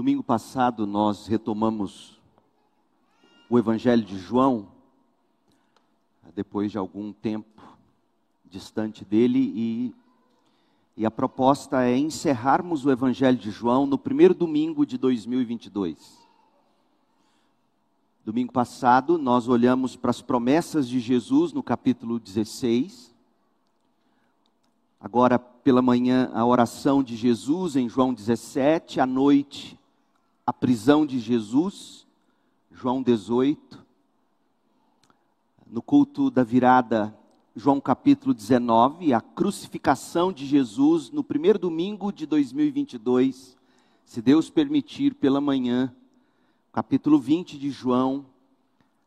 Domingo passado nós retomamos o Evangelho de João, depois de algum tempo distante dele, e, e a proposta é encerrarmos o Evangelho de João no primeiro domingo de 2022. Domingo passado nós olhamos para as promessas de Jesus no capítulo 16. Agora pela manhã a oração de Jesus em João 17, à noite a prisão de Jesus, João 18. No culto da virada, João capítulo 19, a crucificação de Jesus no primeiro domingo de 2022, se Deus permitir, pela manhã, capítulo 20 de João,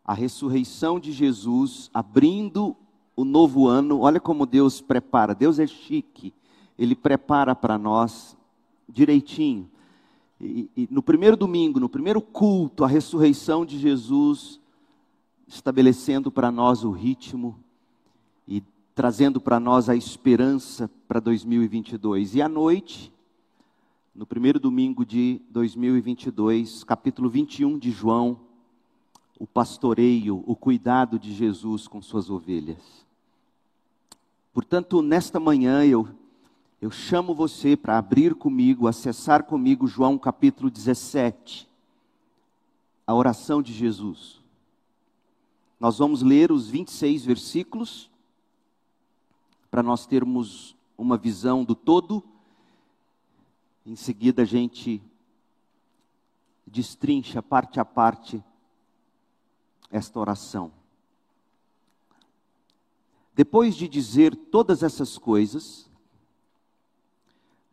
a ressurreição de Jesus, abrindo o novo ano. Olha como Deus prepara. Deus é chique. Ele prepara para nós direitinho. E, e, no primeiro domingo, no primeiro culto, a ressurreição de Jesus, estabelecendo para nós o ritmo e trazendo para nós a esperança para 2022. E à noite, no primeiro domingo de 2022, capítulo 21 de João, o pastoreio, o cuidado de Jesus com suas ovelhas. Portanto, nesta manhã eu eu chamo você para abrir comigo, acessar comigo João capítulo 17, a oração de Jesus. Nós vamos ler os 26 versículos, para nós termos uma visão do todo. Em seguida, a gente destrincha parte a parte esta oração. Depois de dizer todas essas coisas,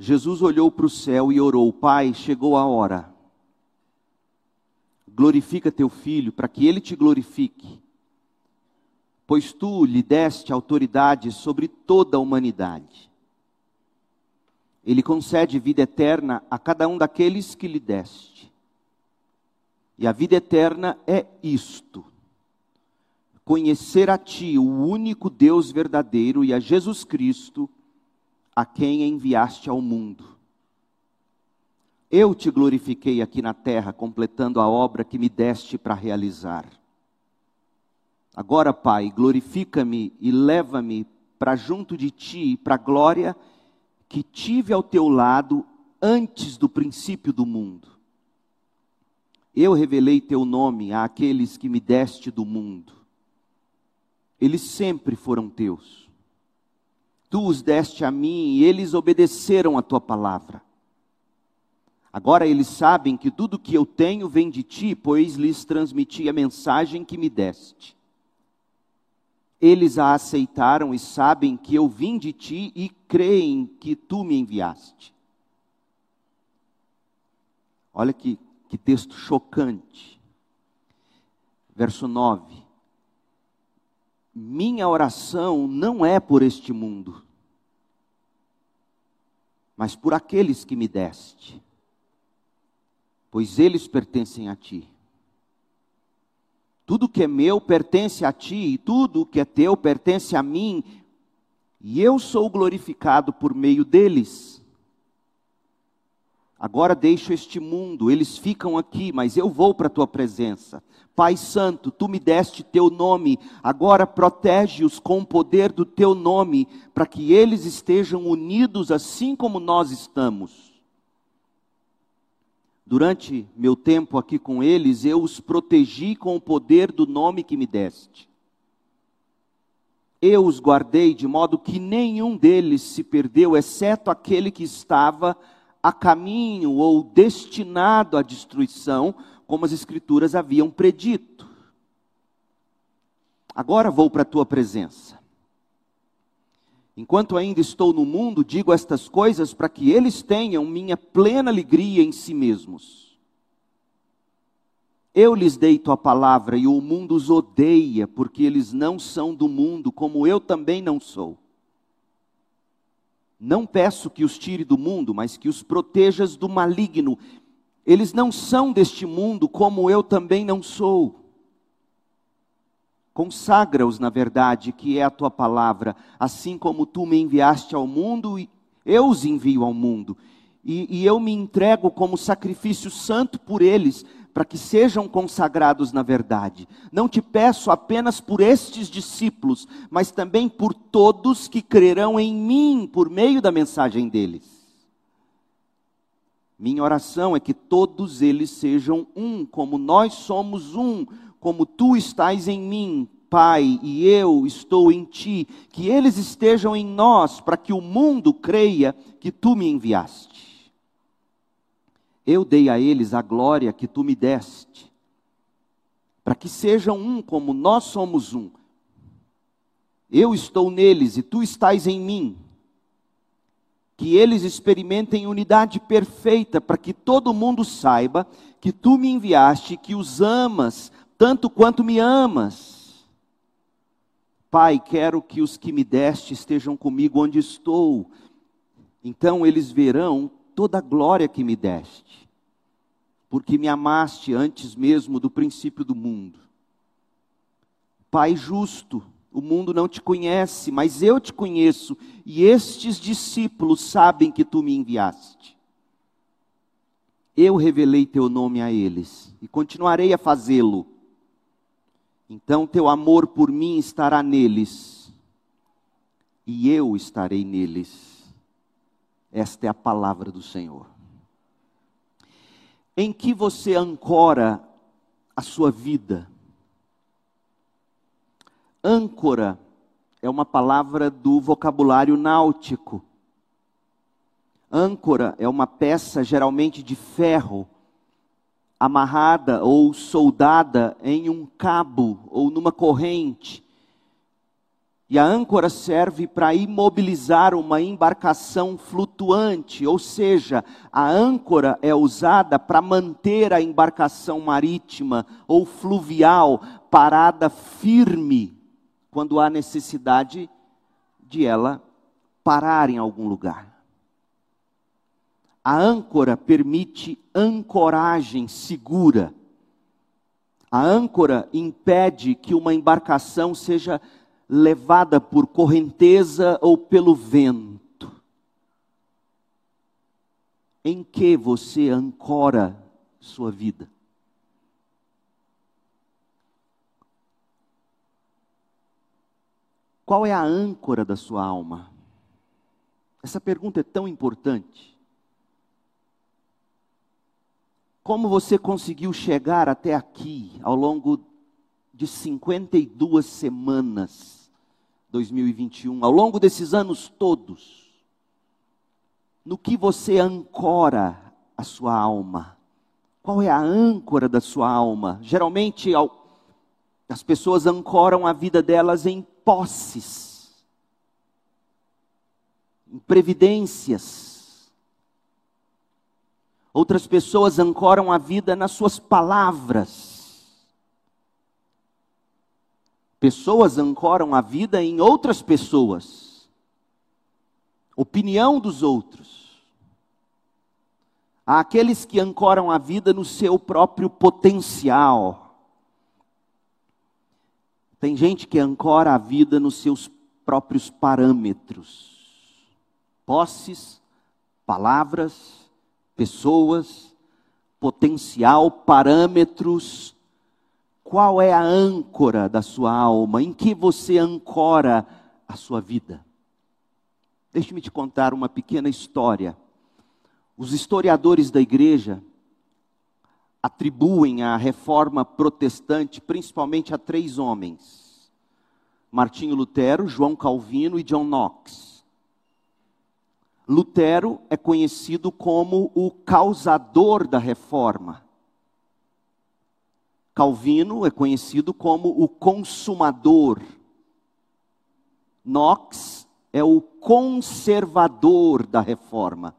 Jesus olhou para o céu e orou: Pai, chegou a hora. Glorifica teu filho, para que ele te glorifique. Pois tu lhe deste autoridade sobre toda a humanidade. Ele concede vida eterna a cada um daqueles que lhe deste. E a vida eterna é isto: conhecer a Ti, o único Deus verdadeiro, e a Jesus Cristo, a quem enviaste ao mundo. Eu te glorifiquei aqui na terra, completando a obra que me deste para realizar. Agora, Pai, glorifica-me e leva-me para junto de ti, para a glória que tive ao teu lado antes do princípio do mundo. Eu revelei teu nome àqueles que me deste do mundo. Eles sempre foram teus tu os deste a mim e eles obedeceram a tua palavra. Agora eles sabem que tudo que eu tenho vem de ti, pois lhes transmiti a mensagem que me deste. Eles a aceitaram e sabem que eu vim de ti e creem que tu me enviaste. Olha que, que texto chocante. Verso 9 minha oração não é por este mundo, mas por aqueles que me deste, pois eles pertencem a ti. Tudo que é meu pertence a ti, e tudo que é teu pertence a mim, e eu sou glorificado por meio deles. Agora deixo este mundo, eles ficam aqui, mas eu vou para a tua presença. Pai Santo, tu me deste teu nome, agora protege-os com o poder do teu nome, para que eles estejam unidos assim como nós estamos. Durante meu tempo aqui com eles, eu os protegi com o poder do nome que me deste. Eu os guardei de modo que nenhum deles se perdeu, exceto aquele que estava a caminho ou destinado à destruição, como as Escrituras haviam predito. Agora vou para a tua presença. Enquanto ainda estou no mundo, digo estas coisas para que eles tenham minha plena alegria em si mesmos. Eu lhes dei tua palavra e o mundo os odeia, porque eles não são do mundo, como eu também não sou. Não peço que os tire do mundo, mas que os protejas do maligno. Eles não são deste mundo, como eu também não sou. Consagra-os na verdade, que é a tua palavra, assim como tu me enviaste ao mundo, eu os envio ao mundo. e, e eu me entrego como sacrifício santo por eles, para que sejam consagrados na verdade. Não te peço apenas por estes discípulos, mas também por todos que crerão em mim por meio da mensagem deles. Minha oração é que todos eles sejam um, como nós somos um, como tu estás em mim, Pai, e eu estou em ti, que eles estejam em nós, para que o mundo creia que tu me enviaste. Eu dei a eles a glória que tu me deste, para que sejam um como nós somos um. Eu estou neles e tu estás em mim que eles experimentem unidade perfeita, para que todo mundo saiba que tu me enviaste, que os amas tanto quanto me amas. Pai, quero que os que me deste estejam comigo onde estou. Então eles verão toda a glória que me deste, porque me amaste antes mesmo do princípio do mundo. Pai justo, o mundo não te conhece, mas eu te conheço, e estes discípulos sabem que tu me enviaste. Eu revelei teu nome a eles e continuarei a fazê-lo. Então teu amor por mim estará neles, e eu estarei neles. Esta é a palavra do Senhor. Em que você ancora a sua vida? Âncora é uma palavra do vocabulário náutico. Âncora é uma peça geralmente de ferro, amarrada ou soldada em um cabo ou numa corrente. E a âncora serve para imobilizar uma embarcação flutuante, ou seja, a âncora é usada para manter a embarcação marítima ou fluvial parada firme quando há necessidade de ela parar em algum lugar. A âncora permite ancoragem segura. A âncora impede que uma embarcação seja levada por correnteza ou pelo vento. Em que você ancora sua vida? Qual é a âncora da sua alma? Essa pergunta é tão importante. Como você conseguiu chegar até aqui ao longo de 52 semanas 2021, ao longo desses anos todos? No que você ancora a sua alma? Qual é a âncora da sua alma? Geralmente as pessoas ancoram a vida delas em posses, em previdências. Outras pessoas ancoram a vida nas suas palavras. Pessoas ancoram a vida em outras pessoas. Opinião dos outros. Há aqueles que ancoram a vida no seu próprio potencial tem gente que ancora a vida nos seus próprios parâmetros. Posses, palavras, pessoas, potencial, parâmetros. Qual é a âncora da sua alma? Em que você ancora a sua vida? Deixe-me te contar uma pequena história. Os historiadores da igreja atribuem a reforma protestante principalmente a três homens: Martinho Lutero, João Calvino e John Knox. Lutero é conhecido como o causador da reforma. Calvino é conhecido como o consumador. Knox é o conservador da reforma.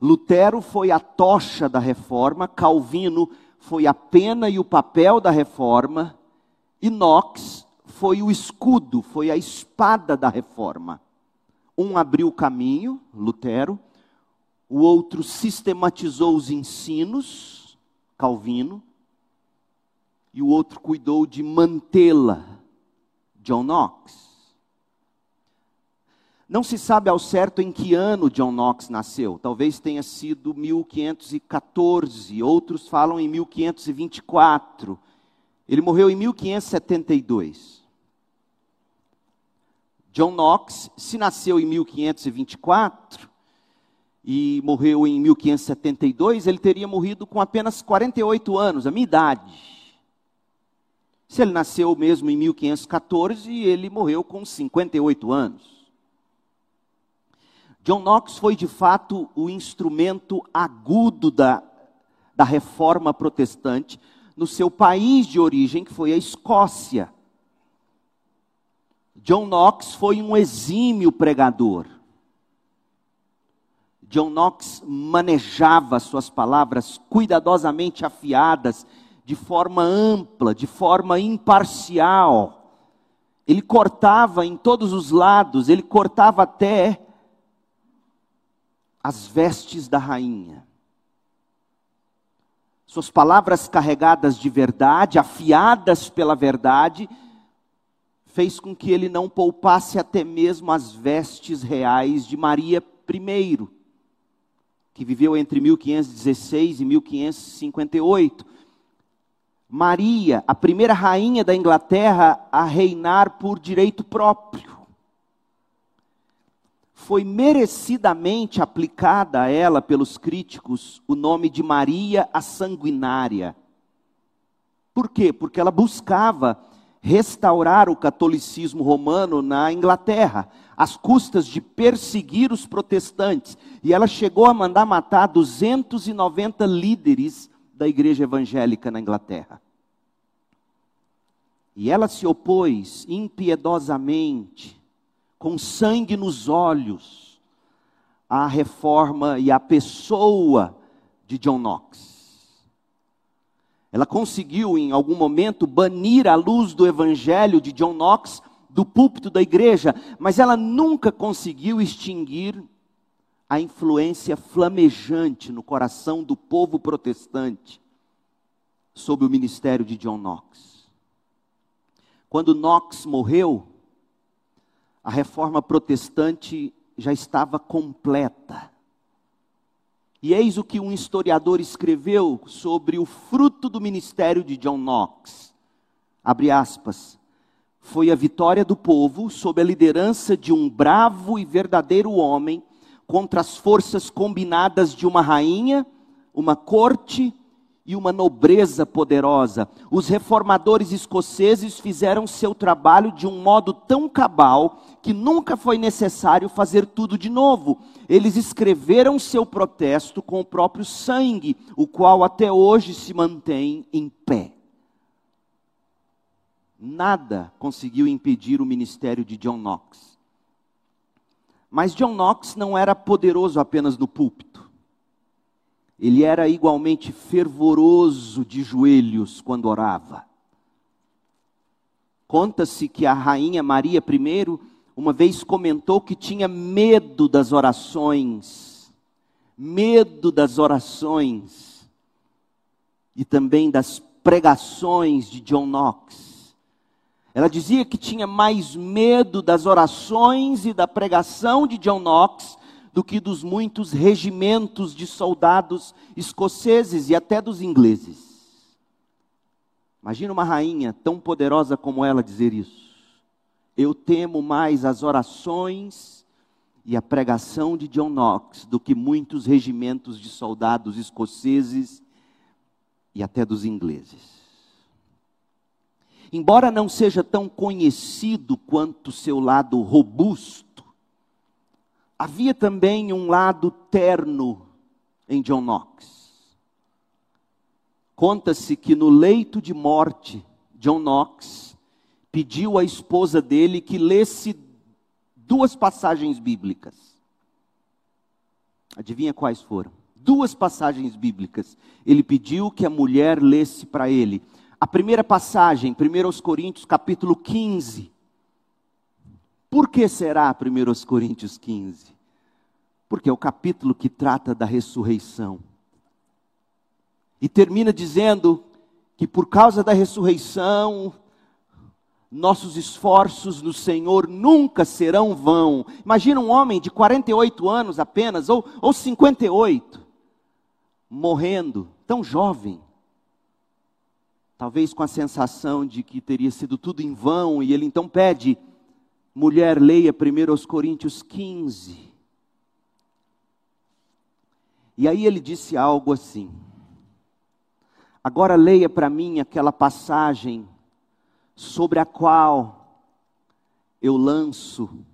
Lutero foi a tocha da reforma, Calvino foi a pena e o papel da reforma, e Knox foi o escudo, foi a espada da reforma. Um abriu o caminho, Lutero, o outro sistematizou os ensinos, Calvino, e o outro cuidou de mantê-la, John Knox. Não se sabe ao certo em que ano John Knox nasceu. Talvez tenha sido 1514, outros falam em 1524. Ele morreu em 1572. John Knox, se nasceu em 1524 e morreu em 1572, ele teria morrido com apenas 48 anos, a minha idade. Se ele nasceu mesmo em 1514, ele morreu com 58 anos. John Knox foi de fato o instrumento agudo da, da reforma protestante no seu país de origem, que foi a Escócia. John Knox foi um exímio pregador. John Knox manejava suas palavras cuidadosamente afiadas, de forma ampla, de forma imparcial. Ele cortava em todos os lados, ele cortava até as vestes da rainha. Suas palavras carregadas de verdade, afiadas pela verdade, fez com que ele não poupasse até mesmo as vestes reais de Maria I, que viveu entre 1516 e 1558. Maria, a primeira rainha da Inglaterra a reinar por direito próprio foi merecidamente aplicada a ela pelos críticos o nome de Maria a Sanguinária. Por quê? Porque ela buscava restaurar o catolicismo romano na Inglaterra, às custas de perseguir os protestantes. E ela chegou a mandar matar 290 líderes da igreja evangélica na Inglaterra. E ela se opôs impiedosamente com sangue nos olhos, a reforma e a pessoa de John Knox. Ela conseguiu, em algum momento, banir a luz do evangelho de John Knox do púlpito da igreja, mas ela nunca conseguiu extinguir a influência flamejante no coração do povo protestante sob o ministério de John Knox. Quando Knox morreu, a reforma protestante já estava completa. E eis o que um historiador escreveu sobre o fruto do ministério de John Knox. Abre aspas. Foi a vitória do povo sob a liderança de um bravo e verdadeiro homem contra as forças combinadas de uma rainha, uma corte e uma nobreza poderosa. Os reformadores escoceses fizeram seu trabalho de um modo tão cabal que nunca foi necessário fazer tudo de novo. Eles escreveram seu protesto com o próprio sangue, o qual até hoje se mantém em pé. Nada conseguiu impedir o ministério de John Knox. Mas John Knox não era poderoso apenas no púlpito ele era igualmente fervoroso de joelhos quando orava. Conta-se que a rainha Maria I uma vez comentou que tinha medo das orações, medo das orações e também das pregações de John Knox. Ela dizia que tinha mais medo das orações e da pregação de John Knox do que dos muitos regimentos de soldados escoceses e até dos ingleses. Imagina uma rainha tão poderosa como ela dizer isso. Eu temo mais as orações e a pregação de John Knox do que muitos regimentos de soldados escoceses e até dos ingleses. Embora não seja tão conhecido quanto seu lado robusto, havia também um lado terno em John Knox. Conta-se que no leito de morte, John Knox pediu à esposa dele que lesse duas passagens bíblicas. Adivinha quais foram? Duas passagens bíblicas. Ele pediu que a mulher lesse para ele. A primeira passagem, 1 Coríntios capítulo 15, por que será 1 Coríntios 15? Porque é o capítulo que trata da ressurreição. E termina dizendo que por causa da ressurreição, nossos esforços no Senhor nunca serão vão. Imagina um homem de 48 anos apenas, ou, ou 58, morrendo, tão jovem. Talvez com a sensação de que teria sido tudo em vão, e ele então pede, mulher, leia primeiro aos Coríntios 15. E aí ele disse algo assim: Agora leia para mim aquela passagem sobre a qual eu lanço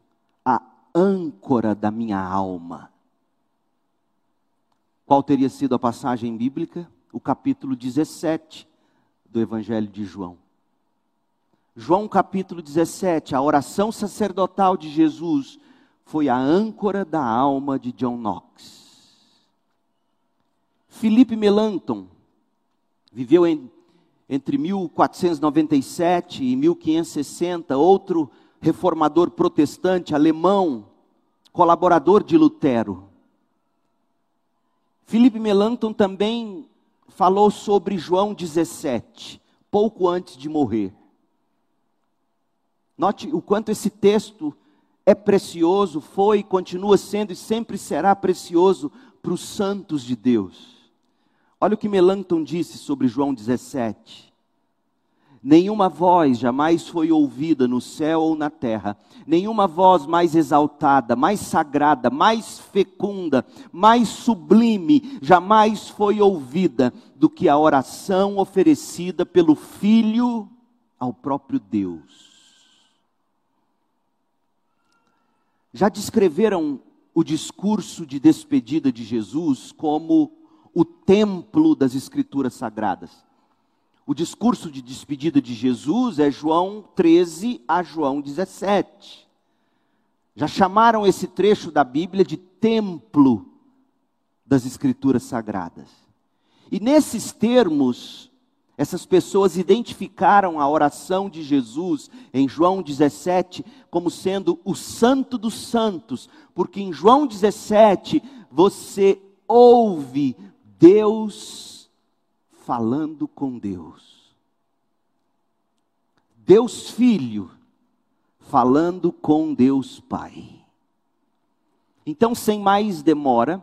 a âncora da minha alma. Qual teria sido a passagem bíblica? O capítulo 17 do Evangelho de João. João capítulo 17, a oração sacerdotal de Jesus foi a âncora da alma de John Knox. Felipe Melanchthon viveu em entre 1497 e 1560, outro reformador protestante alemão, colaborador de Lutero. Felipe Melanchthon também falou sobre João 17, pouco antes de morrer. Note o quanto esse texto é precioso, foi, continua sendo e sempre será precioso para os santos de Deus. Olha o que Melanchthon disse sobre João 17. Nenhuma voz jamais foi ouvida no céu ou na terra, nenhuma voz mais exaltada, mais sagrada, mais fecunda, mais sublime jamais foi ouvida do que a oração oferecida pelo Filho ao próprio Deus. Já descreveram o discurso de despedida de Jesus como o templo das Escrituras Sagradas. O discurso de despedida de Jesus é João 13 a João 17. Já chamaram esse trecho da Bíblia de templo das Escrituras Sagradas. E nesses termos, essas pessoas identificaram a oração de Jesus em João 17 como sendo o Santo dos Santos, porque em João 17 você ouve Deus falando com Deus. Deus Filho falando com Deus Pai. Então, sem mais demora,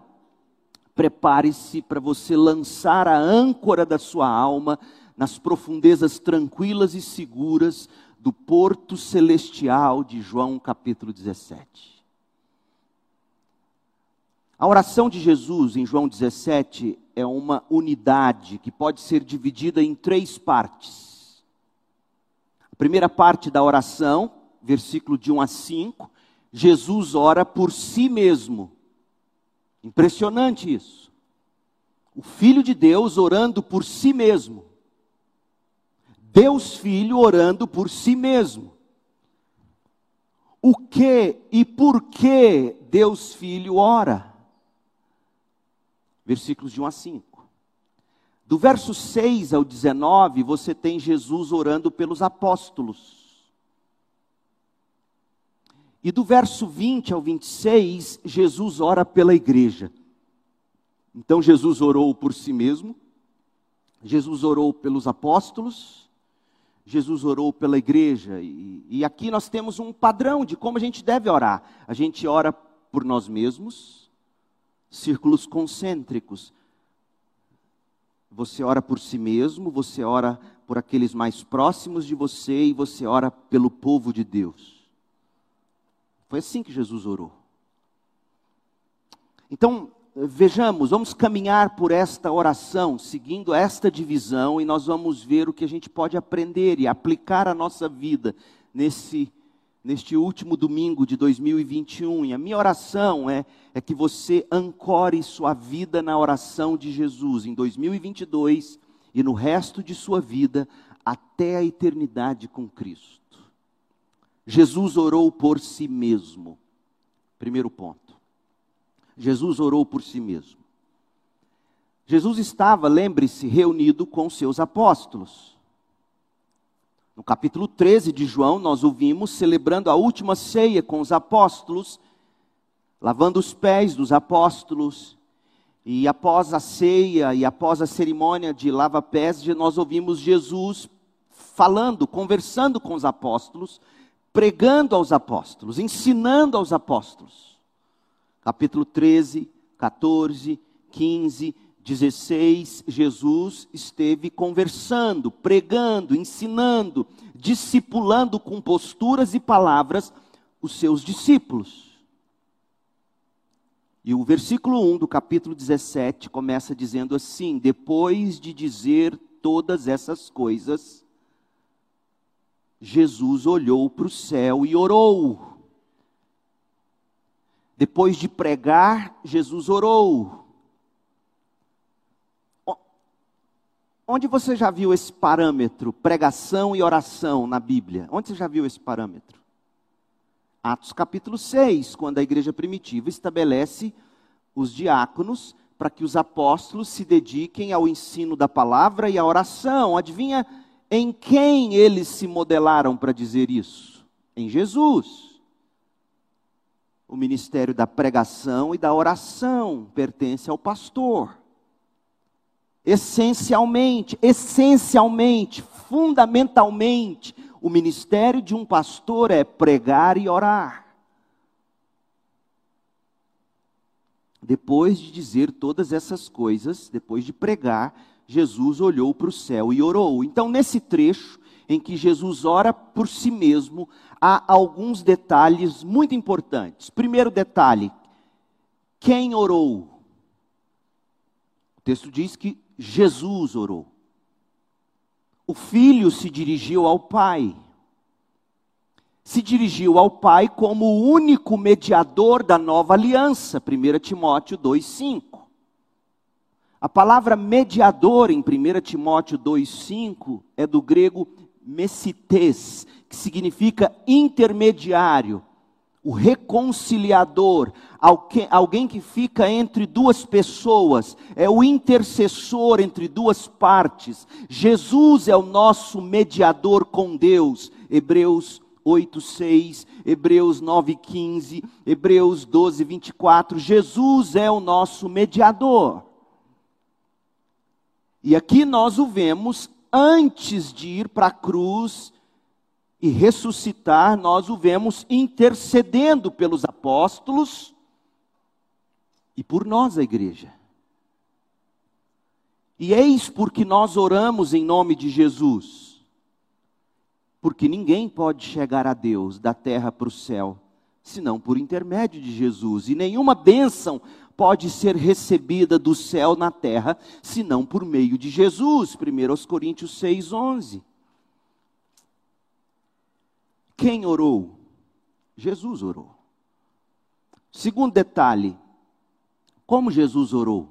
prepare-se para você lançar a âncora da sua alma nas profundezas tranquilas e seguras do porto celestial de João capítulo 17. A oração de Jesus em João 17 é uma unidade que pode ser dividida em três partes. A primeira parte da oração, versículo de 1 a 5, Jesus ora por si mesmo. Impressionante isso. O Filho de Deus orando por si mesmo. Deus Filho orando por si mesmo. O que e por que Deus Filho ora? Versículos de 1 a 5. Do verso 6 ao 19, você tem Jesus orando pelos apóstolos. E do verso 20 ao 26, Jesus ora pela igreja. Então Jesus orou por si mesmo, Jesus orou pelos apóstolos, Jesus orou pela igreja. E, e aqui nós temos um padrão de como a gente deve orar. A gente ora por nós mesmos, círculos concêntricos. Você ora por si mesmo, você ora por aqueles mais próximos de você e você ora pelo povo de Deus. Foi assim que Jesus orou. Então, vejamos, vamos caminhar por esta oração, seguindo esta divisão, e nós vamos ver o que a gente pode aprender e aplicar à nossa vida nesse neste último domingo de 2021. E a minha oração é, é que você ancore sua vida na oração de Jesus em 2022 e no resto de sua vida até a eternidade com Cristo. Jesus orou por si mesmo. Primeiro ponto. Jesus orou por si mesmo. Jesus estava, lembre-se, reunido com seus apóstolos. No capítulo 13 de João, nós o vimos celebrando a última ceia com os apóstolos, lavando os pés dos apóstolos. E após a ceia e após a cerimônia de lava-pés, nós ouvimos Jesus falando, conversando com os apóstolos, pregando aos apóstolos, ensinando aos apóstolos. Capítulo 13, 14, 15, 16, Jesus esteve conversando, pregando, ensinando, discipulando com posturas e palavras os seus discípulos. E o versículo 1 do capítulo 17 começa dizendo assim: Depois de dizer todas essas coisas, Jesus olhou para o céu e orou. Depois de pregar, Jesus orou. Onde você já viu esse parâmetro, pregação e oração na Bíblia? Onde você já viu esse parâmetro? Atos capítulo 6, quando a igreja primitiva estabelece os diáconos para que os apóstolos se dediquem ao ensino da palavra e à oração. Adivinha em quem eles se modelaram para dizer isso? Em Jesus. O ministério da pregação e da oração pertence ao pastor. Essencialmente, essencialmente, fundamentalmente, o ministério de um pastor é pregar e orar. Depois de dizer todas essas coisas, depois de pregar, Jesus olhou para o céu e orou. Então, nesse trecho em que Jesus ora por si mesmo, há alguns detalhes muito importantes. Primeiro detalhe: quem orou? O texto diz que Jesus orou o filho se dirigiu ao pai. Se dirigiu ao pai como o único mediador da nova aliança, 1 Timóteo 2,5. A palavra mediador em 1 Timóteo 2,5 é do grego messites, que significa intermediário, o reconciliador, alguém que fica entre duas pessoas, é o intercessor entre duas partes. Jesus é o nosso mediador com Deus. Hebreus 8, 6, Hebreus 9, 15, Hebreus 12, 24. Jesus é o nosso mediador. E aqui nós o vemos antes de ir para a cruz e ressuscitar, nós o vemos intercedendo pelos apóstolos e por nós, a igreja. E eis porque nós oramos em nome de Jesus. Porque ninguém pode chegar a Deus da terra para o céu, senão por intermédio de Jesus. E nenhuma bênção pode ser recebida do céu na terra, senão por meio de Jesus. 1 Coríntios 6, 11. Quem orou? Jesus orou. Segundo detalhe, como Jesus orou?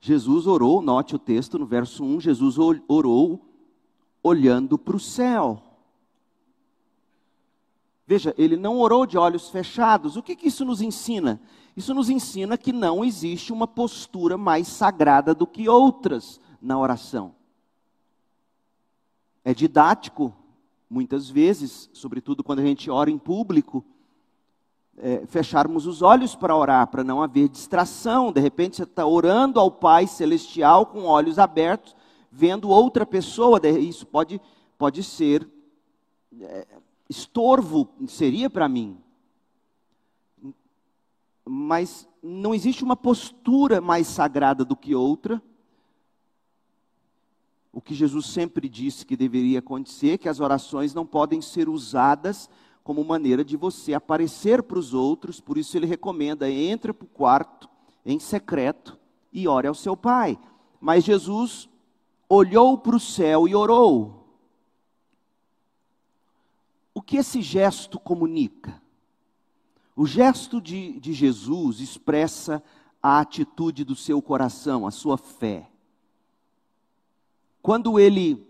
Jesus orou, note o texto no verso 1, Jesus orou olhando para o céu. Veja, ele não orou de olhos fechados. O que, que isso nos ensina? Isso nos ensina que não existe uma postura mais sagrada do que outras na oração. É didático muitas vezes, sobretudo quando a gente ora em público, é, fecharmos os olhos para orar, para não haver distração. De repente você está orando ao Pai Celestial com olhos abertos, vendo outra pessoa. Isso pode, pode ser é, estorvo, seria para mim. Mas não existe uma postura mais sagrada do que outra o que Jesus sempre disse que deveria acontecer, que as orações não podem ser usadas como maneira de você aparecer para os outros, por isso ele recomenda: entre para o quarto em secreto e ore ao seu pai. Mas Jesus olhou para o céu e orou. O que esse gesto comunica? O gesto de, de Jesus expressa a atitude do seu coração, a sua fé. Quando ele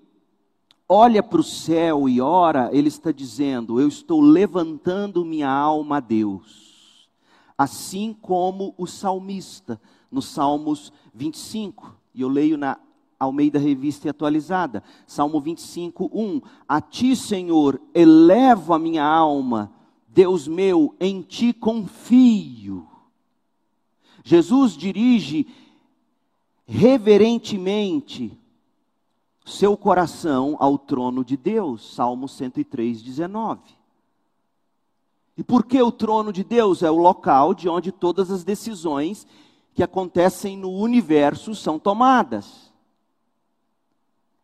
olha para o céu e ora, ele está dizendo: Eu estou levantando minha alma a Deus. Assim como o salmista, no Salmos 25, e eu leio na Almeida Revista Atualizada, Salmo 25, 1: A ti, Senhor, elevo a minha alma, Deus meu, em ti confio. Jesus dirige reverentemente seu coração ao trono de Deus. Salmo 103, 19. E por que o trono de Deus? É o local de onde todas as decisões que acontecem no universo são tomadas.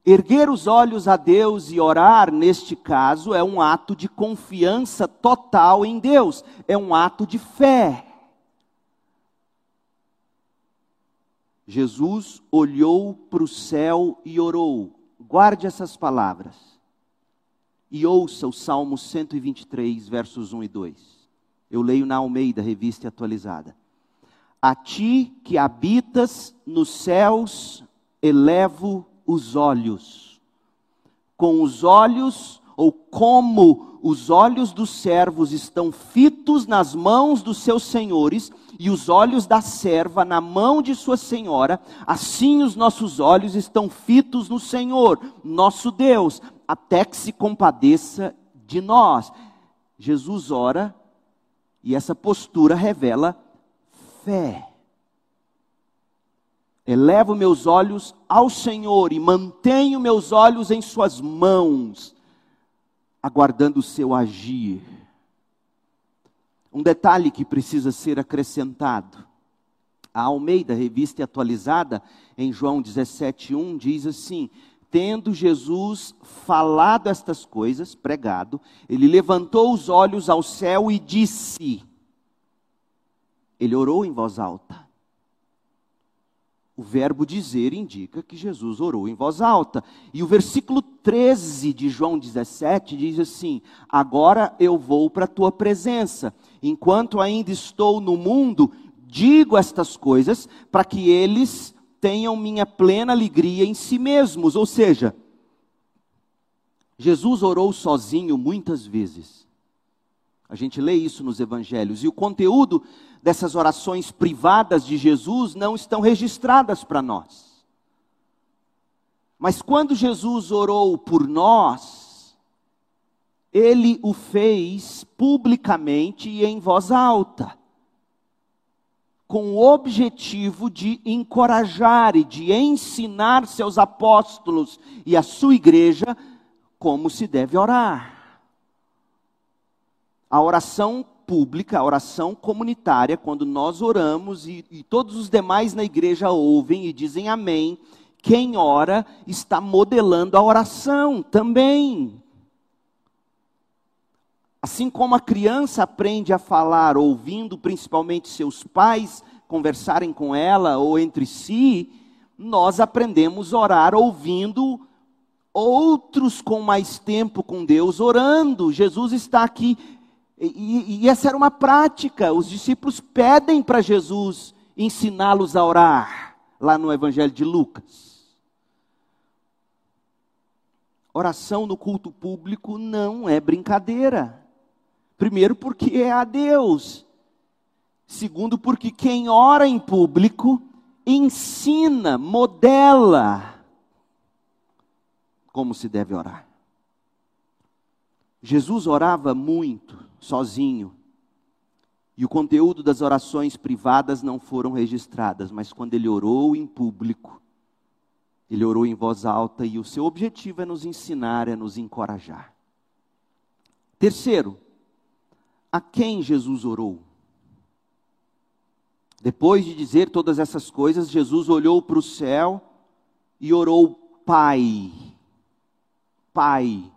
Erguer os olhos a Deus e orar, neste caso, é um ato de confiança total em Deus, é um ato de fé. Jesus olhou para o céu e orou. Guarde essas palavras. E ouça o Salmo 123, versos 1 e 2. Eu leio na Almeida, revista atualizada. A ti que habitas nos céus, elevo os olhos. Com os olhos, ou como os olhos dos servos estão fitos nas mãos dos seus senhores, e os olhos da serva na mão de sua senhora, assim os nossos olhos estão fitos no Senhor, nosso Deus, até que se compadeça de nós. Jesus ora, e essa postura revela fé. Elevo meus olhos ao Senhor e mantenho meus olhos em Suas mãos, aguardando o seu agir. Um detalhe que precisa ser acrescentado. A Almeida, revista atualizada, em João 17,1, diz assim: Tendo Jesus falado estas coisas, pregado, ele levantou os olhos ao céu e disse: Ele orou em voz alta. O verbo dizer indica que Jesus orou em voz alta. E o versículo 13 de João 17 diz assim: Agora eu vou para a tua presença. Enquanto ainda estou no mundo, digo estas coisas para que eles tenham minha plena alegria em si mesmos. Ou seja, Jesus orou sozinho muitas vezes. A gente lê isso nos evangelhos. E o conteúdo dessas orações privadas de Jesus não estão registradas para nós. Mas quando Jesus orou por nós, ele o fez publicamente e em voz alta, com o objetivo de encorajar e de ensinar seus apóstolos e a sua igreja como se deve orar. A oração pública, a oração comunitária, quando nós oramos e, e todos os demais na igreja ouvem e dizem amém, quem ora está modelando a oração também. Assim como a criança aprende a falar ouvindo principalmente seus pais conversarem com ela ou entre si, nós aprendemos a orar ouvindo outros com mais tempo com Deus orando. Jesus está aqui e, e, essa era uma prática. Os discípulos pedem para Jesus ensiná-los a orar, lá no Evangelho de Lucas. Oração no culto público não é brincadeira. Primeiro, porque é a Deus. Segundo, porque quem ora em público ensina, modela como se deve orar. Jesus orava muito sozinho. E o conteúdo das orações privadas não foram registradas, mas quando ele orou em público, ele orou em voz alta e o seu objetivo é nos ensinar, é nos encorajar. Terceiro, a quem Jesus orou? Depois de dizer todas essas coisas, Jesus olhou para o céu e orou: Pai, Pai,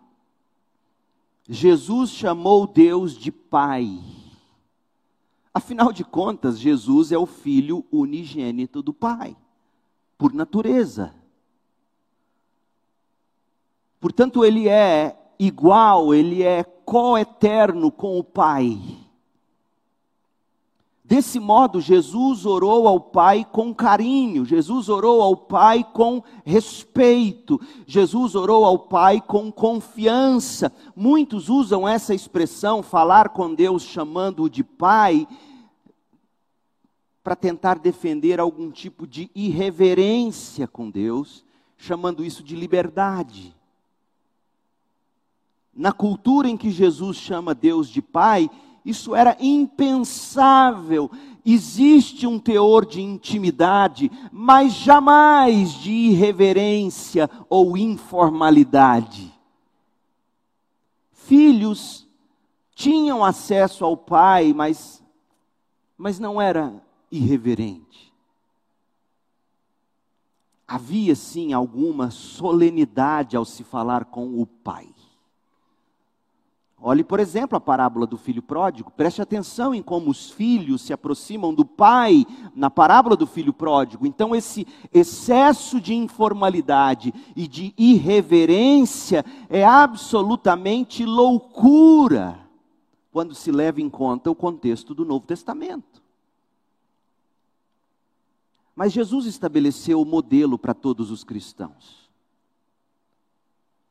Jesus chamou Deus de Pai. Afinal de contas, Jesus é o filho unigênito do Pai, por natureza. Portanto, ele é igual, ele é coeterno com o Pai. Desse modo, Jesus orou ao Pai com carinho, Jesus orou ao Pai com respeito, Jesus orou ao Pai com confiança. Muitos usam essa expressão, falar com Deus chamando-o de Pai, para tentar defender algum tipo de irreverência com Deus, chamando isso de liberdade. Na cultura em que Jesus chama Deus de Pai, isso era impensável. existe um teor de intimidade, mas jamais de irreverência ou informalidade. Filhos tinham acesso ao pai, mas, mas não era irreverente. Havia sim alguma solenidade ao se falar com o pai. Olhe, por exemplo, a parábola do filho pródigo. Preste atenção em como os filhos se aproximam do pai na parábola do filho pródigo. Então, esse excesso de informalidade e de irreverência é absolutamente loucura quando se leva em conta o contexto do Novo Testamento. Mas Jesus estabeleceu o modelo para todos os cristãos.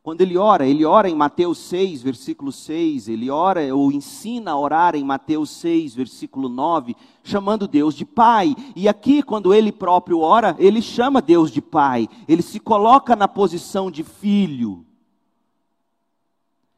Quando ele ora, ele ora em Mateus 6, versículo 6, ele ora ou ensina a orar em Mateus 6, versículo 9, chamando Deus de Pai. E aqui, quando ele próprio ora, ele chama Deus de Pai, ele se coloca na posição de filho.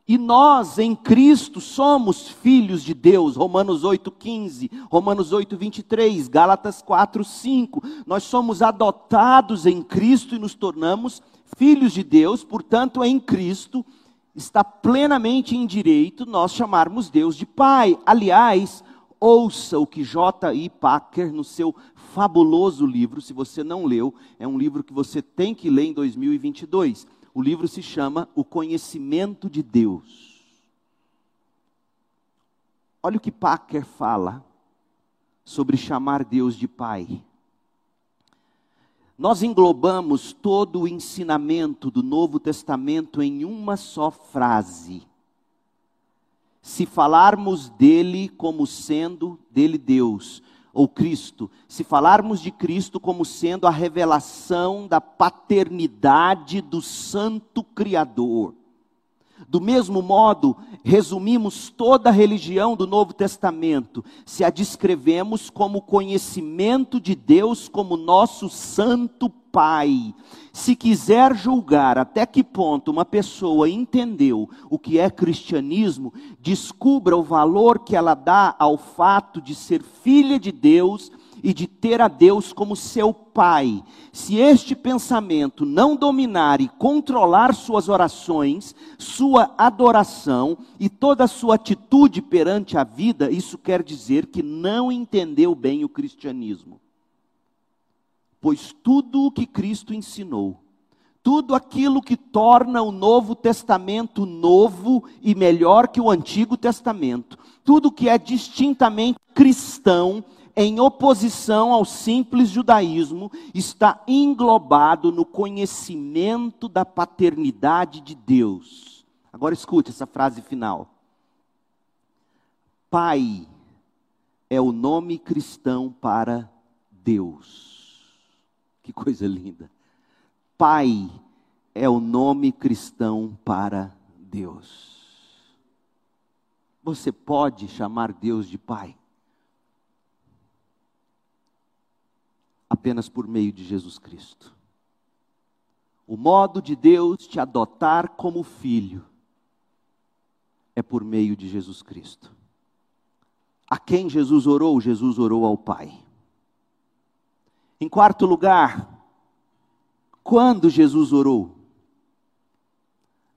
E nós em Cristo somos filhos de Deus, Romanos 8,15, Romanos 8,23, Gálatas 4,5. Nós somos adotados em Cristo e nos tornamos filhos de Deus, portanto, em Cristo, está plenamente em direito nós chamarmos Deus de Pai. Aliás, ouça o que J.I. Packer, no seu fabuloso livro, se você não leu, é um livro que você tem que ler em 2022 o livro se chama O Conhecimento de Deus. Olha o que Packer fala sobre chamar Deus de Pai. Nós englobamos todo o ensinamento do Novo Testamento em uma só frase. Se falarmos dele como sendo dele Deus, ou Cristo, se falarmos de Cristo como sendo a revelação da paternidade do Santo Criador. Do mesmo modo, resumimos toda a religião do Novo Testamento, se a descrevemos como conhecimento de Deus como nosso Santo Pai. Se quiser julgar até que ponto uma pessoa entendeu o que é cristianismo, descubra o valor que ela dá ao fato de ser filha de Deus e de ter a Deus como seu Pai. Se este pensamento não dominar e controlar suas orações, sua adoração e toda a sua atitude perante a vida, isso quer dizer que não entendeu bem o cristianismo. Pois tudo o que Cristo ensinou, tudo aquilo que torna o Novo Testamento novo e melhor que o Antigo Testamento, tudo que é distintamente cristão, em oposição ao simples judaísmo, está englobado no conhecimento da paternidade de Deus. Agora escute essa frase final. Pai é o nome cristão para Deus. Que coisa linda. Pai é o nome cristão para Deus. Você pode chamar Deus de Pai? Apenas por meio de Jesus Cristo. O modo de Deus te adotar como filho é por meio de Jesus Cristo. A quem Jesus orou? Jesus orou ao Pai. Em quarto lugar, quando Jesus orou?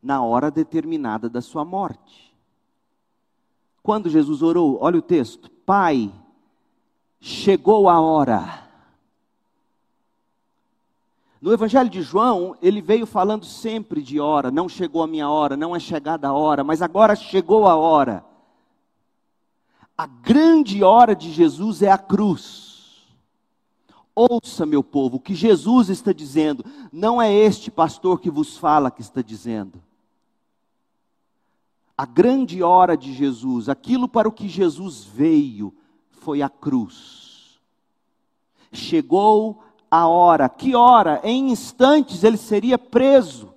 Na hora determinada da sua morte. Quando Jesus orou, olha o texto: Pai, chegou a hora no Evangelho de João, ele veio falando sempre de hora, não chegou a minha hora, não é chegada a hora, mas agora chegou a hora. A grande hora de Jesus é a cruz. Ouça, meu povo, o que Jesus está dizendo, não é este pastor que vos fala que está dizendo. A grande hora de Jesus, aquilo para o que Jesus veio, foi a cruz. Chegou a hora. Que hora? Em instantes ele seria preso,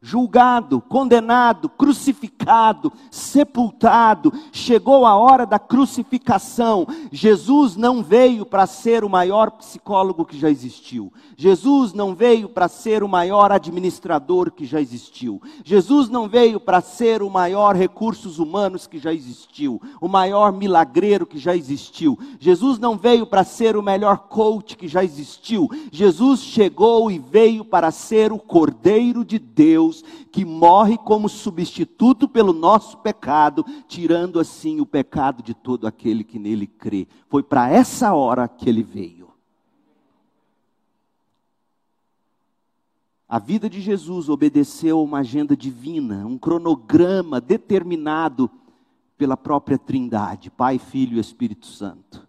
julgado, condenado, crucificado, sepultado, chegou a hora da crucificação. Jesus não veio para ser o maior psicólogo que já existiu. Jesus não veio para ser o maior administrador que já existiu. Jesus não veio para ser o maior recursos humanos que já existiu, o maior milagreiro que já existiu. Jesus não veio para ser o melhor coach que já existiu. Jesus chegou e veio para ser o Cordeiro de Deus Deus que morre como substituto pelo nosso pecado, tirando assim o pecado de todo aquele que nele crê. Foi para essa hora que ele veio. A vida de Jesus obedeceu a uma agenda divina, um cronograma determinado pela própria Trindade, Pai, Filho e Espírito Santo.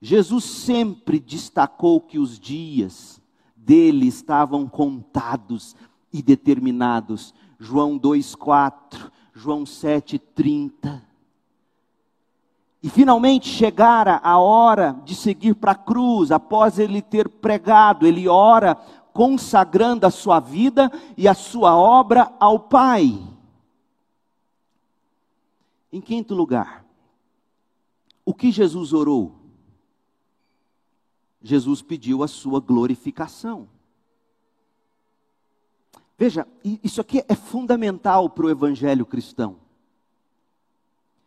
Jesus sempre destacou que os dias dele estavam contados e determinados. João 2,4, João 7,30. E finalmente chegara a hora de seguir para a cruz, após ele ter pregado, ele ora consagrando a sua vida e a sua obra ao Pai. Em quinto lugar, o que Jesus orou? Jesus pediu a sua glorificação. Veja, isso aqui é fundamental para o evangelho cristão.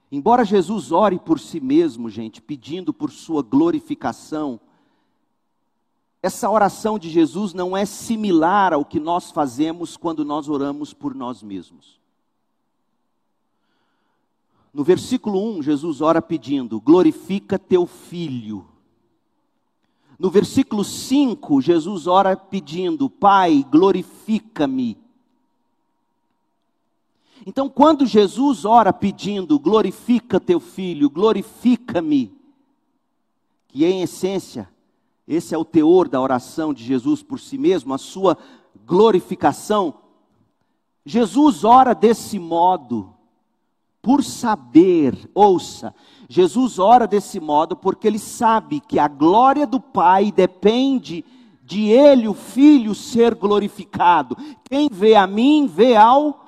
Embora Jesus ore por si mesmo, gente, pedindo por sua glorificação, essa oração de Jesus não é similar ao que nós fazemos quando nós oramos por nós mesmos. No versículo 1, Jesus ora pedindo: glorifica teu filho. No versículo 5, Jesus ora pedindo: Pai, glorifica-me. Então, quando Jesus ora pedindo: glorifica teu filho, glorifica-me, que em essência, esse é o teor da oração de Jesus por si mesmo, a sua glorificação. Jesus ora desse modo, por saber, ouça, Jesus ora desse modo porque ele sabe que a glória do Pai depende de ele, o Filho, ser glorificado. Quem vê a mim, vê ao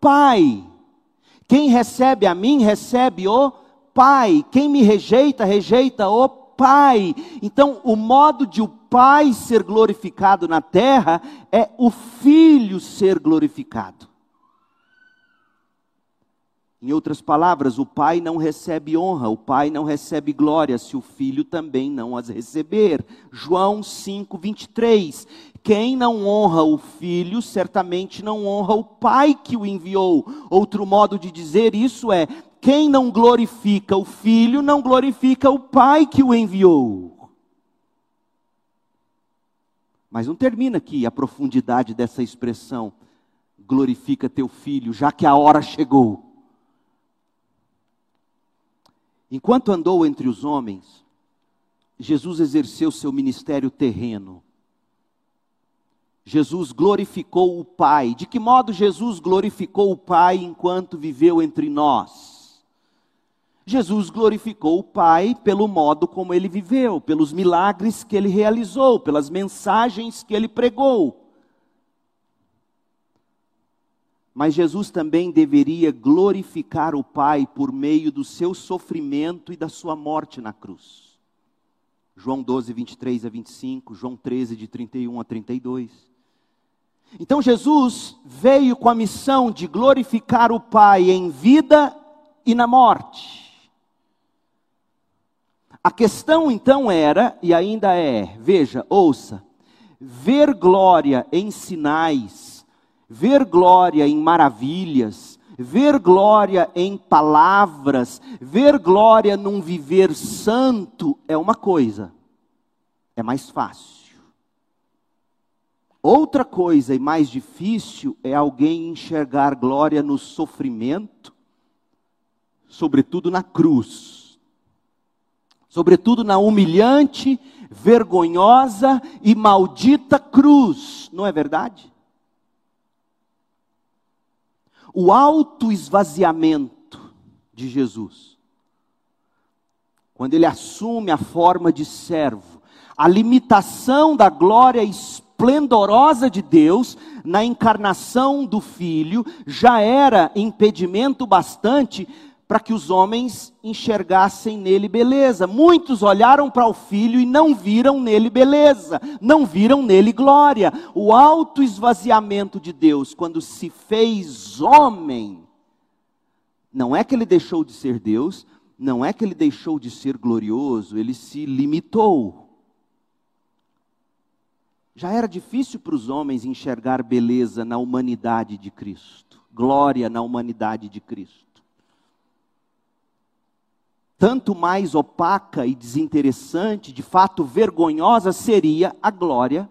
Pai. Quem recebe a mim, recebe o Pai. Quem me rejeita, rejeita o Pai. Então, o modo de o Pai ser glorificado na terra é o Filho ser glorificado. Em outras palavras, o pai não recebe honra, o pai não recebe glória, se o filho também não as receber. João 5, 23. Quem não honra o filho, certamente não honra o pai que o enviou. Outro modo de dizer isso é: quem não glorifica o filho, não glorifica o pai que o enviou. Mas não termina aqui a profundidade dessa expressão, glorifica teu filho, já que a hora chegou. Enquanto andou entre os homens, Jesus exerceu seu ministério terreno. Jesus glorificou o Pai. De que modo Jesus glorificou o Pai enquanto viveu entre nós? Jesus glorificou o Pai pelo modo como ele viveu, pelos milagres que ele realizou, pelas mensagens que ele pregou. Mas Jesus também deveria glorificar o Pai por meio do seu sofrimento e da sua morte na cruz. João 12, 23 a 25, João 13, de 31 a 32. Então Jesus veio com a missão de glorificar o Pai em vida e na morte. A questão então era, e ainda é, veja, ouça, ver glória em sinais ver glória em maravilhas, ver glória em palavras, ver glória num viver santo é uma coisa, é mais fácil. Outra coisa e mais difícil é alguém enxergar glória no sofrimento, sobretudo na cruz, sobretudo na humilhante, vergonhosa e maldita cruz, não é verdade? O autoesvaziamento de Jesus. Quando ele assume a forma de servo, a limitação da glória esplendorosa de Deus, na encarnação do Filho, já era impedimento bastante para que os homens enxergassem nele beleza. Muitos olharam para o filho e não viram nele beleza, não viram nele glória. O alto esvaziamento de Deus, quando se fez homem, não é que ele deixou de ser Deus, não é que ele deixou de ser glorioso, ele se limitou. Já era difícil para os homens enxergar beleza na humanidade de Cristo, glória na humanidade de Cristo tanto mais opaca e desinteressante, de fato vergonhosa, seria a glória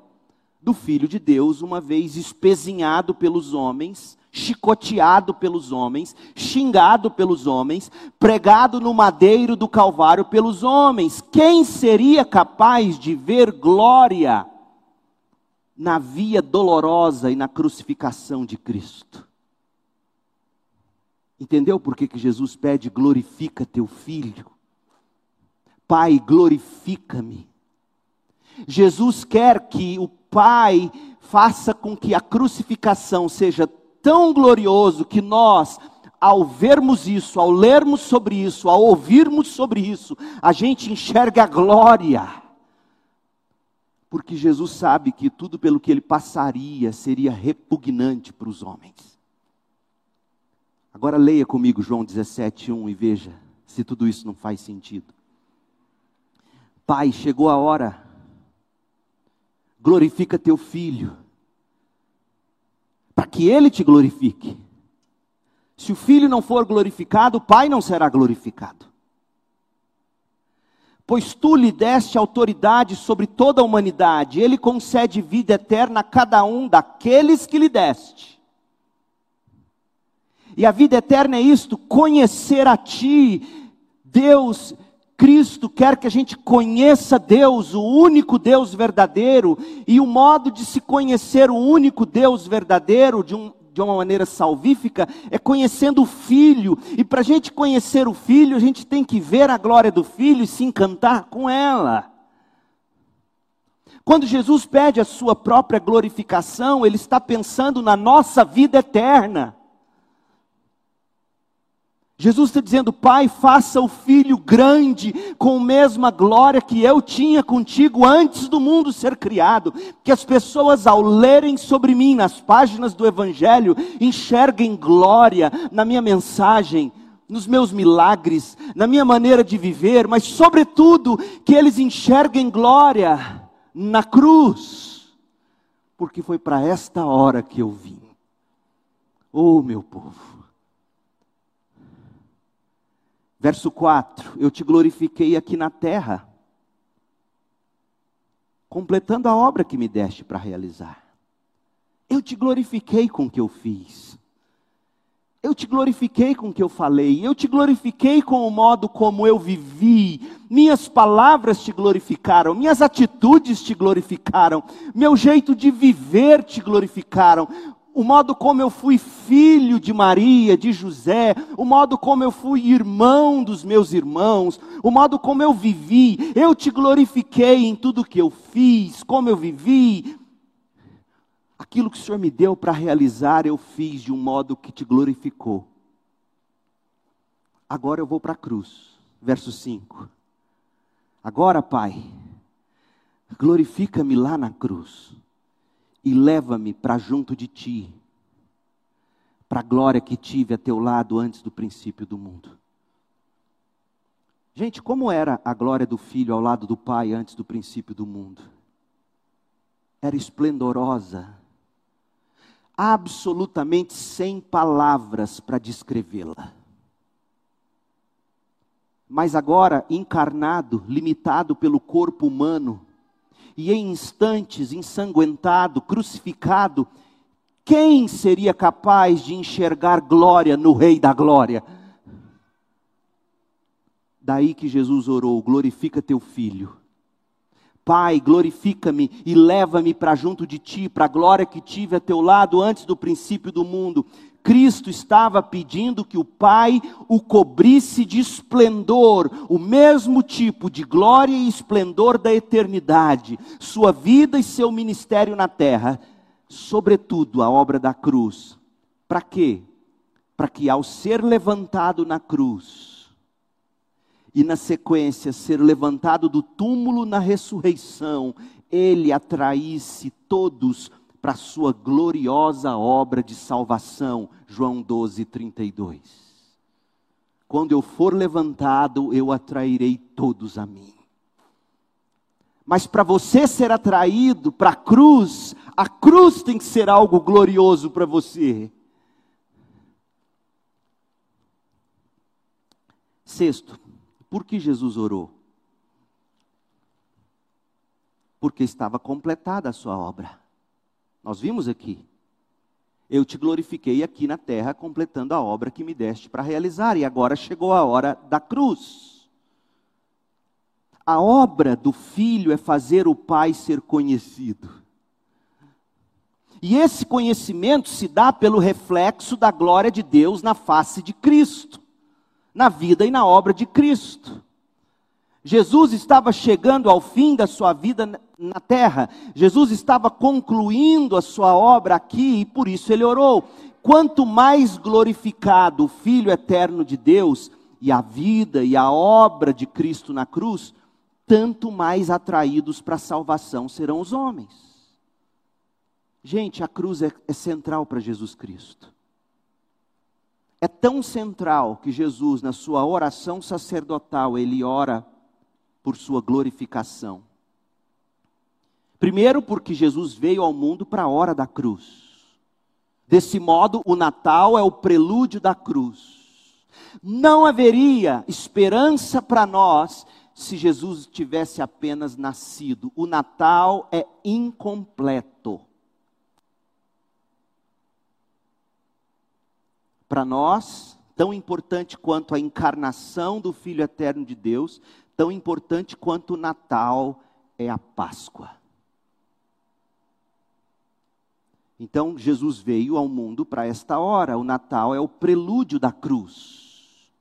do Filho de Deus, uma vez espezinhado pelos homens, chicoteado pelos homens, xingado pelos homens, pregado no madeiro do Calvário pelos homens. Quem seria capaz de ver glória na via dolorosa e na crucificação de Cristo? Entendeu por que, que Jesus pede: glorifica teu filho? Pai, glorifica-me. Jesus quer que o Pai faça com que a crucificação seja tão glorioso que nós, ao vermos isso, ao lermos sobre isso, ao ouvirmos sobre isso, a gente enxerga a glória. Porque Jesus sabe que tudo pelo que ele passaria seria repugnante para os homens. Agora leia comigo João 17, 1 e veja se tudo isso não faz sentido. Pai, chegou a hora, glorifica teu filho, para que ele te glorifique. Se o filho não for glorificado, o pai não será glorificado. Pois tu lhe deste autoridade sobre toda a humanidade, ele concede vida eterna a cada um daqueles que lhe deste. E a vida eterna é isto: conhecer a Ti, Deus, Cristo quer que a gente conheça Deus, o único Deus verdadeiro, e o modo de se conhecer o único Deus verdadeiro, de, um, de uma maneira salvífica, é conhecendo o Filho. E para a gente conhecer o Filho, a gente tem que ver a glória do Filho e se encantar com ela. Quando Jesus pede a sua própria glorificação, ele está pensando na nossa vida eterna. Jesus está dizendo, Pai, faça o filho grande com a mesma glória que eu tinha contigo antes do mundo ser criado. Que as pessoas, ao lerem sobre mim nas páginas do Evangelho, enxerguem glória na minha mensagem, nos meus milagres, na minha maneira de viver, mas, sobretudo, que eles enxerguem glória na cruz, porque foi para esta hora que eu vim. Oh, meu povo. Verso 4: Eu te glorifiquei aqui na terra, completando a obra que me deste para realizar. Eu te glorifiquei com o que eu fiz. Eu te glorifiquei com o que eu falei. Eu te glorifiquei com o modo como eu vivi. Minhas palavras te glorificaram. Minhas atitudes te glorificaram. Meu jeito de viver te glorificaram o modo como eu fui filho de Maria, de José, o modo como eu fui irmão dos meus irmãos, o modo como eu vivi, eu te glorifiquei em tudo que eu fiz, como eu vivi. Aquilo que o Senhor me deu para realizar, eu fiz de um modo que te glorificou. Agora eu vou para a cruz. Verso 5. Agora, Pai, glorifica-me lá na cruz e leva-me para junto de ti, para a glória que tive a teu lado antes do princípio do mundo. Gente, como era a glória do filho ao lado do pai antes do princípio do mundo? Era esplendorosa, absolutamente sem palavras para descrevê-la. Mas agora, encarnado, limitado pelo corpo humano, e em instantes ensanguentado, crucificado, quem seria capaz de enxergar glória no Rei da Glória? Daí que Jesus orou: glorifica teu filho. Pai, glorifica-me e leva-me para junto de ti, para a glória que tive a teu lado antes do princípio do mundo. Cristo estava pedindo que o Pai o cobrisse de esplendor, o mesmo tipo de glória e esplendor da eternidade, sua vida e seu ministério na terra, sobretudo a obra da cruz. Para quê? Para que ao ser levantado na cruz, e na sequência ser levantado do túmulo na ressurreição, ele atraísse todos para a sua gloriosa obra de salvação. João 12, 32. Quando eu for levantado, eu atrairei todos a mim. Mas para você ser atraído para a cruz, a cruz tem que ser algo glorioso para você. Sexto, por que Jesus orou? Porque estava completada a sua obra. Nós vimos aqui. Eu te glorifiquei aqui na terra, completando a obra que me deste para realizar, e agora chegou a hora da cruz. A obra do filho é fazer o pai ser conhecido. E esse conhecimento se dá pelo reflexo da glória de Deus na face de Cristo, na vida e na obra de Cristo. Jesus estava chegando ao fim da sua vida na terra. Jesus estava concluindo a sua obra aqui e por isso ele orou. Quanto mais glorificado o Filho eterno de Deus e a vida e a obra de Cristo na cruz, tanto mais atraídos para a salvação serão os homens. Gente, a cruz é, é central para Jesus Cristo. É tão central que Jesus, na sua oração sacerdotal, ele ora por sua glorificação. Primeiro, porque Jesus veio ao mundo para a hora da cruz. Desse modo, o Natal é o prelúdio da cruz. Não haveria esperança para nós se Jesus tivesse apenas nascido. O Natal é incompleto. Para nós, tão importante quanto a encarnação do Filho eterno de Deus, tão importante quanto o Natal é a Páscoa. Então, Jesus veio ao mundo para esta hora. O Natal é o prelúdio da cruz.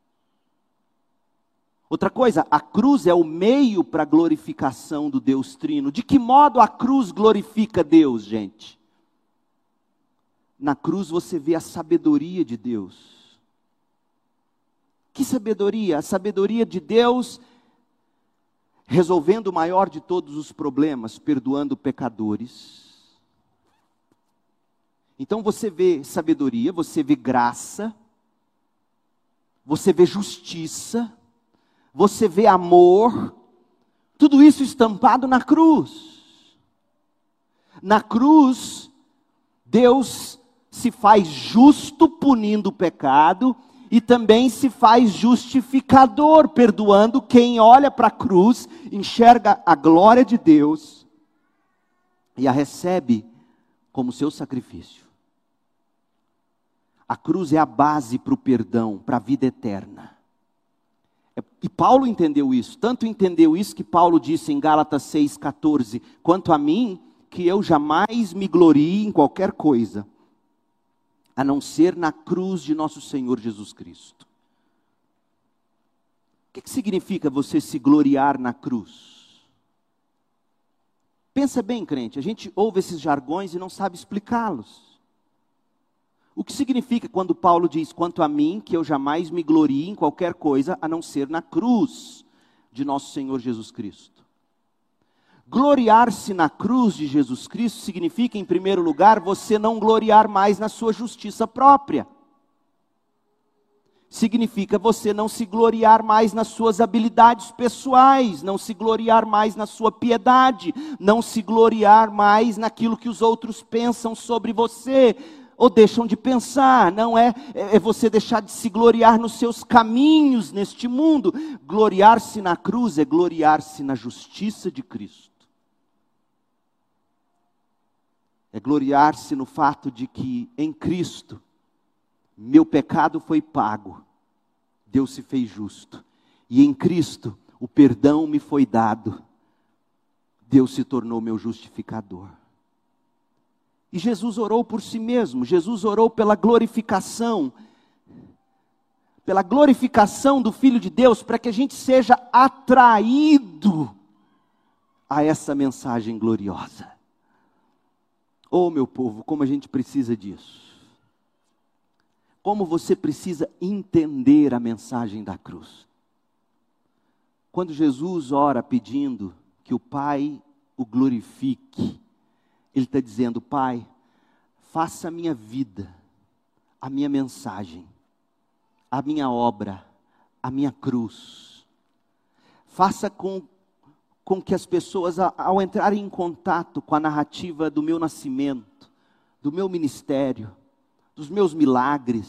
Outra coisa, a cruz é o meio para a glorificação do Deus Trino. De que modo a cruz glorifica Deus, gente? Na cruz você vê a sabedoria de Deus. Que sabedoria? A sabedoria de Deus resolvendo o maior de todos os problemas, perdoando pecadores. Então você vê sabedoria, você vê graça, você vê justiça, você vê amor, tudo isso estampado na cruz. Na cruz, Deus se faz justo punindo o pecado e também se faz justificador, perdoando quem olha para a cruz, enxerga a glória de Deus e a recebe como seu sacrifício. A cruz é a base para o perdão, para a vida eterna. É, e Paulo entendeu isso, tanto entendeu isso que Paulo disse em Gálatas 6,14: quanto a mim, que eu jamais me glorie em qualquer coisa a não ser na cruz de nosso Senhor Jesus Cristo. O que, que significa você se gloriar na cruz? Pensa bem, crente, a gente ouve esses jargões e não sabe explicá-los. O que significa quando Paulo diz: quanto a mim, que eu jamais me glorie em qualquer coisa a não ser na cruz de nosso Senhor Jesus Cristo? Gloriar-se na cruz de Jesus Cristo significa, em primeiro lugar, você não gloriar mais na sua justiça própria. Significa você não se gloriar mais nas suas habilidades pessoais, não se gloriar mais na sua piedade, não se gloriar mais naquilo que os outros pensam sobre você, ou deixam de pensar, não é, é, você deixar de se gloriar nos seus caminhos neste mundo. Gloriar-se na cruz é gloriar-se na justiça de Cristo. É gloriar-se no fato de que em Cristo meu pecado foi pago, Deus se fez justo, e em Cristo o perdão me foi dado, Deus se tornou meu justificador. E Jesus orou por si mesmo, Jesus orou pela glorificação, pela glorificação do Filho de Deus, para que a gente seja atraído a essa mensagem gloriosa. Oh, meu povo, como a gente precisa disso. Como você precisa entender a mensagem da cruz. Quando Jesus ora pedindo que o Pai o glorifique, Ele está dizendo: Pai, faça a minha vida, a minha mensagem, a minha obra, a minha cruz. Faça com com que as pessoas, ao entrarem em contato com a narrativa do meu nascimento, do meu ministério, dos meus milagres,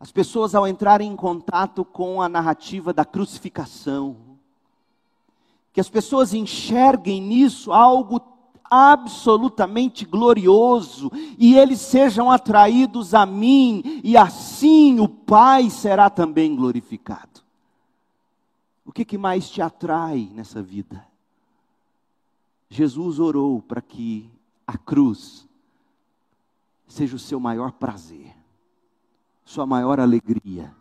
as pessoas, ao entrarem em contato com a narrativa da crucificação, que as pessoas enxerguem nisso algo absolutamente glorioso e eles sejam atraídos a mim, e assim o Pai será também glorificado. O que, que mais te atrai nessa vida? Jesus orou para que a cruz seja o seu maior prazer, sua maior alegria,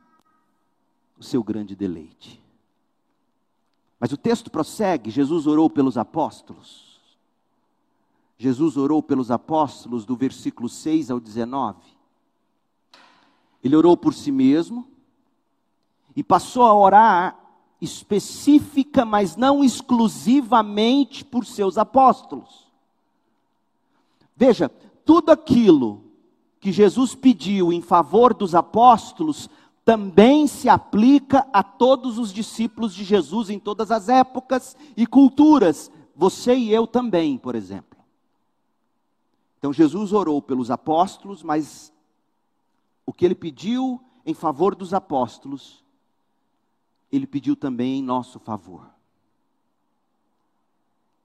o seu grande deleite. Mas o texto prossegue: Jesus orou pelos apóstolos. Jesus orou pelos apóstolos do versículo 6 ao 19. Ele orou por si mesmo e passou a orar específica, mas não exclusivamente por seus apóstolos. Veja, tudo aquilo que Jesus pediu em favor dos apóstolos também se aplica a todos os discípulos de Jesus em todas as épocas e culturas, você e eu também, por exemplo. Então Jesus orou pelos apóstolos, mas o que ele pediu em favor dos apóstolos ele pediu também em nosso favor.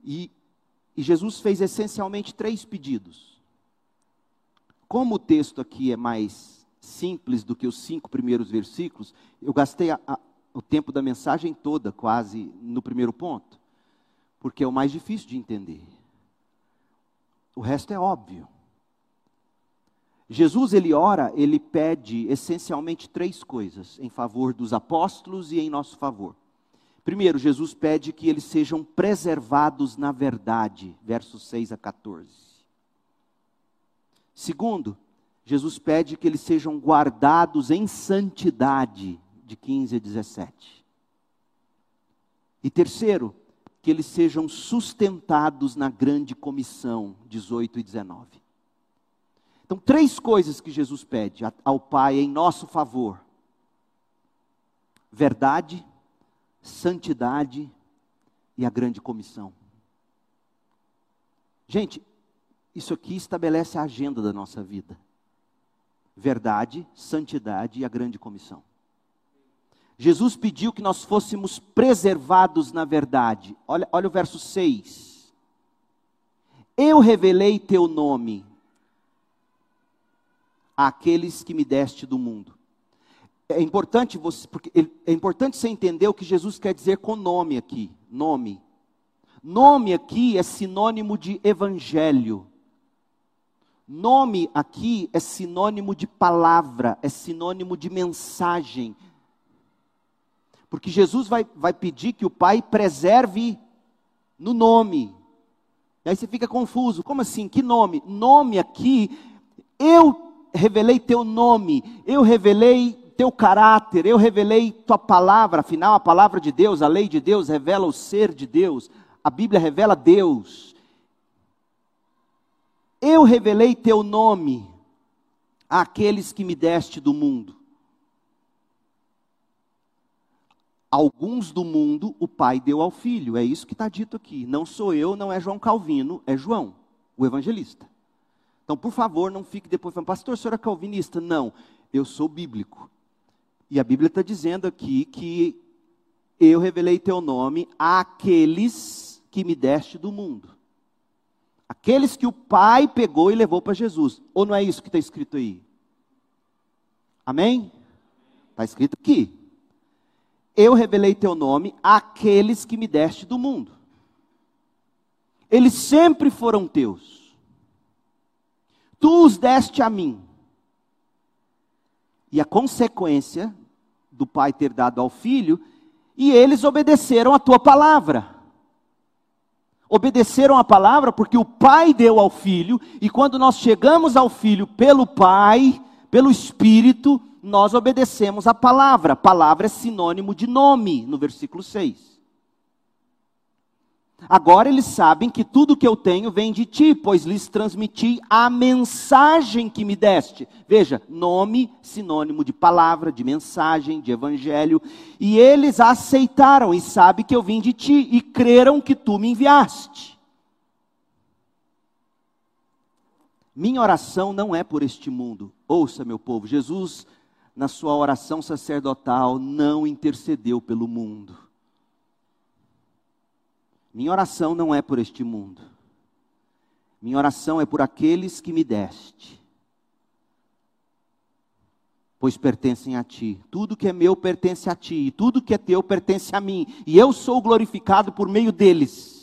E, e Jesus fez essencialmente três pedidos. Como o texto aqui é mais simples do que os cinco primeiros versículos, eu gastei a, a, o tempo da mensagem toda, quase, no primeiro ponto, porque é o mais difícil de entender. O resto é óbvio. Jesus ele ora, ele pede essencialmente três coisas em favor dos apóstolos e em nosso favor. Primeiro, Jesus pede que eles sejam preservados na verdade, versos 6 a 14. Segundo, Jesus pede que eles sejam guardados em santidade, de 15 a 17. E terceiro, que eles sejam sustentados na grande comissão, 18 e 19. Então, três coisas que Jesus pede ao Pai em nosso favor: verdade, santidade e a grande comissão. Gente, isso aqui estabelece a agenda da nossa vida: verdade, santidade e a grande comissão. Jesus pediu que nós fôssemos preservados na verdade. Olha, olha o verso 6. Eu revelei teu nome àqueles que me deste do mundo. É importante você, porque é importante você entender o que Jesus quer dizer com nome aqui, nome. Nome aqui é sinônimo de evangelho. Nome aqui é sinônimo de palavra, é sinônimo de mensagem. Porque Jesus vai, vai pedir que o Pai preserve no nome. E aí você fica confuso. Como assim? Que nome? Nome aqui, eu revelei teu nome, eu revelei teu caráter, eu revelei tua palavra, afinal a palavra de Deus, a lei de Deus revela o ser de Deus, a Bíblia revela Deus. Eu revelei teu nome àqueles que me deste do mundo. Alguns do mundo o Pai deu ao Filho, é isso que está dito aqui. Não sou eu, não é João Calvino, é João, o evangelista. Então, por favor, não fique depois falando, pastor, o senhor é calvinista? Não, eu sou bíblico. E a Bíblia está dizendo aqui que eu revelei teu nome àqueles que me deste do mundo. Aqueles que o Pai pegou e levou para Jesus. Ou não é isso que está escrito aí? Amém? Está escrito aqui. Eu revelei teu nome àqueles que me deste do mundo. Eles sempre foram teus. Tu os deste a mim. E a consequência do pai ter dado ao filho, e eles obedeceram a tua palavra. Obedeceram a palavra porque o pai deu ao filho, e quando nós chegamos ao filho pelo pai, pelo espírito, nós obedecemos a palavra. palavra é sinônimo de nome, no versículo 6. Agora eles sabem que tudo que eu tenho vem de ti, pois lhes transmiti a mensagem que me deste. Veja, nome, sinônimo de palavra, de mensagem, de evangelho. E eles aceitaram e sabem que eu vim de ti e creram que tu me enviaste. Minha oração não é por este mundo. Ouça, meu povo, Jesus, na sua oração sacerdotal, não intercedeu pelo mundo. Minha oração não é por este mundo. Minha oração é por aqueles que me deste. Pois pertencem a ti. Tudo que é meu pertence a ti. E tudo que é teu pertence a mim. E eu sou glorificado por meio deles.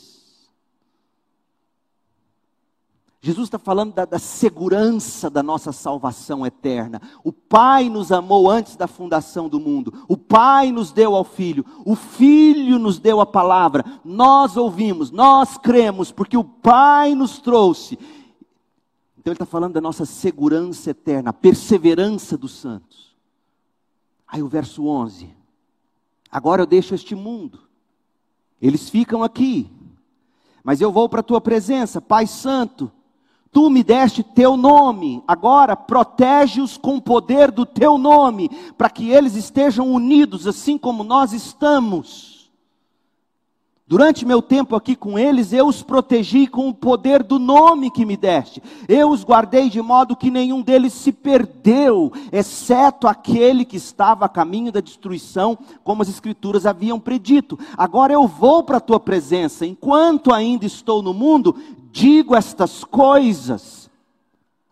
Jesus está falando da, da, segurança da nossa salvação eterna. O Pai nos amou antes da fundação do mundo. O Pai nos deu ao Filho. O Filho nos deu a palavra. Nós ouvimos, nós cremos, porque o Pai nos trouxe. Então ele está falando da nossa segurança eterna, a perseverança dos santos. Aí o verso 11. Agora eu deixo este mundo. Eles ficam aqui. Mas eu vou para a tua presença, Pai Santo Tu me deste teu nome, agora protege-os com o poder do teu nome, para que eles estejam unidos assim como nós estamos. Durante meu tempo aqui com eles, eu os protegi com o poder do nome que me deste. Eu os guardei de modo que nenhum deles se perdeu, exceto aquele que estava a caminho da destruição, como as Escrituras haviam predito. Agora eu vou para a tua presença, enquanto ainda estou no mundo, digo estas coisas,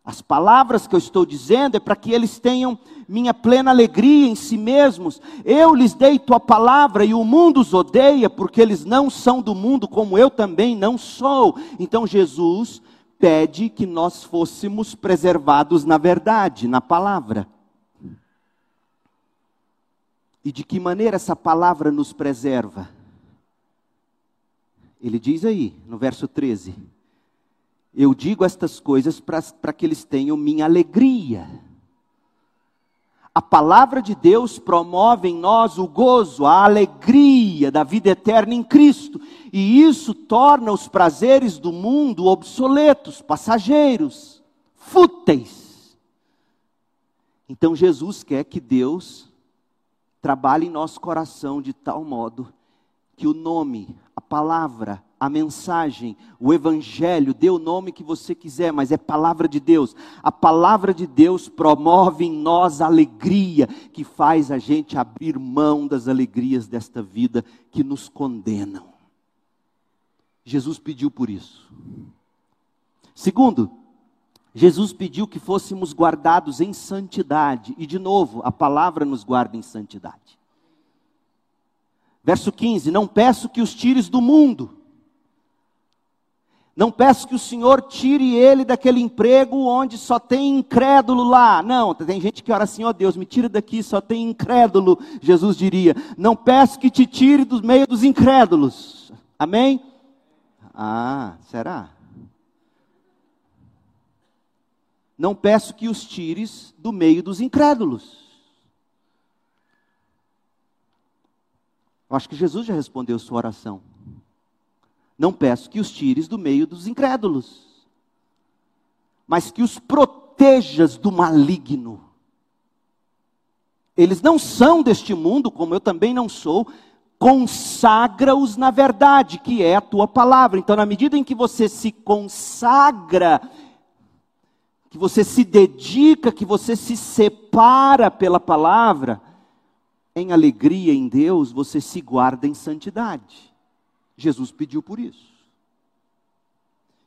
as palavras que eu estou dizendo é para que eles tenham minha plena alegria em si mesmos. Eu lhes dei tua palavra e o mundo os odeia porque eles não são do mundo como eu também não sou. Então Jesus pede que nós fôssemos preservados na verdade, na palavra. E de que maneira essa palavra nos preserva? Ele diz aí, no verso 13: eu digo estas coisas para que eles tenham minha alegria. A palavra de Deus promove em nós o gozo, a alegria da vida eterna em Cristo, e isso torna os prazeres do mundo obsoletos, passageiros, fúteis. Então Jesus quer que Deus trabalhe em nosso coração de tal modo que o nome, a palavra, a mensagem, o evangelho, dê o nome que você quiser, mas é palavra de Deus. A palavra de Deus promove em nós alegria, que faz a gente abrir mão das alegrias desta vida que nos condenam. Jesus pediu por isso. Segundo, Jesus pediu que fôssemos guardados em santidade, e de novo, a palavra nos guarda em santidade. Verso 15: Não peço que os tires do mundo, não peço que o Senhor tire ele daquele emprego onde só tem incrédulo lá. Não, tem gente que ora assim, ó oh Deus, me tira daqui, só tem incrédulo. Jesus diria: Não peço que te tire do meio dos incrédulos. Amém? Ah, será? Não peço que os tires do meio dos incrédulos. Eu acho que Jesus já respondeu sua oração. Não peço que os tires do meio dos incrédulos, mas que os protejas do maligno. Eles não são deste mundo, como eu também não sou, consagra-os na verdade, que é a tua palavra. Então, na medida em que você se consagra, que você se dedica, que você se separa pela palavra, em alegria em Deus, você se guarda em santidade. Jesus pediu por isso.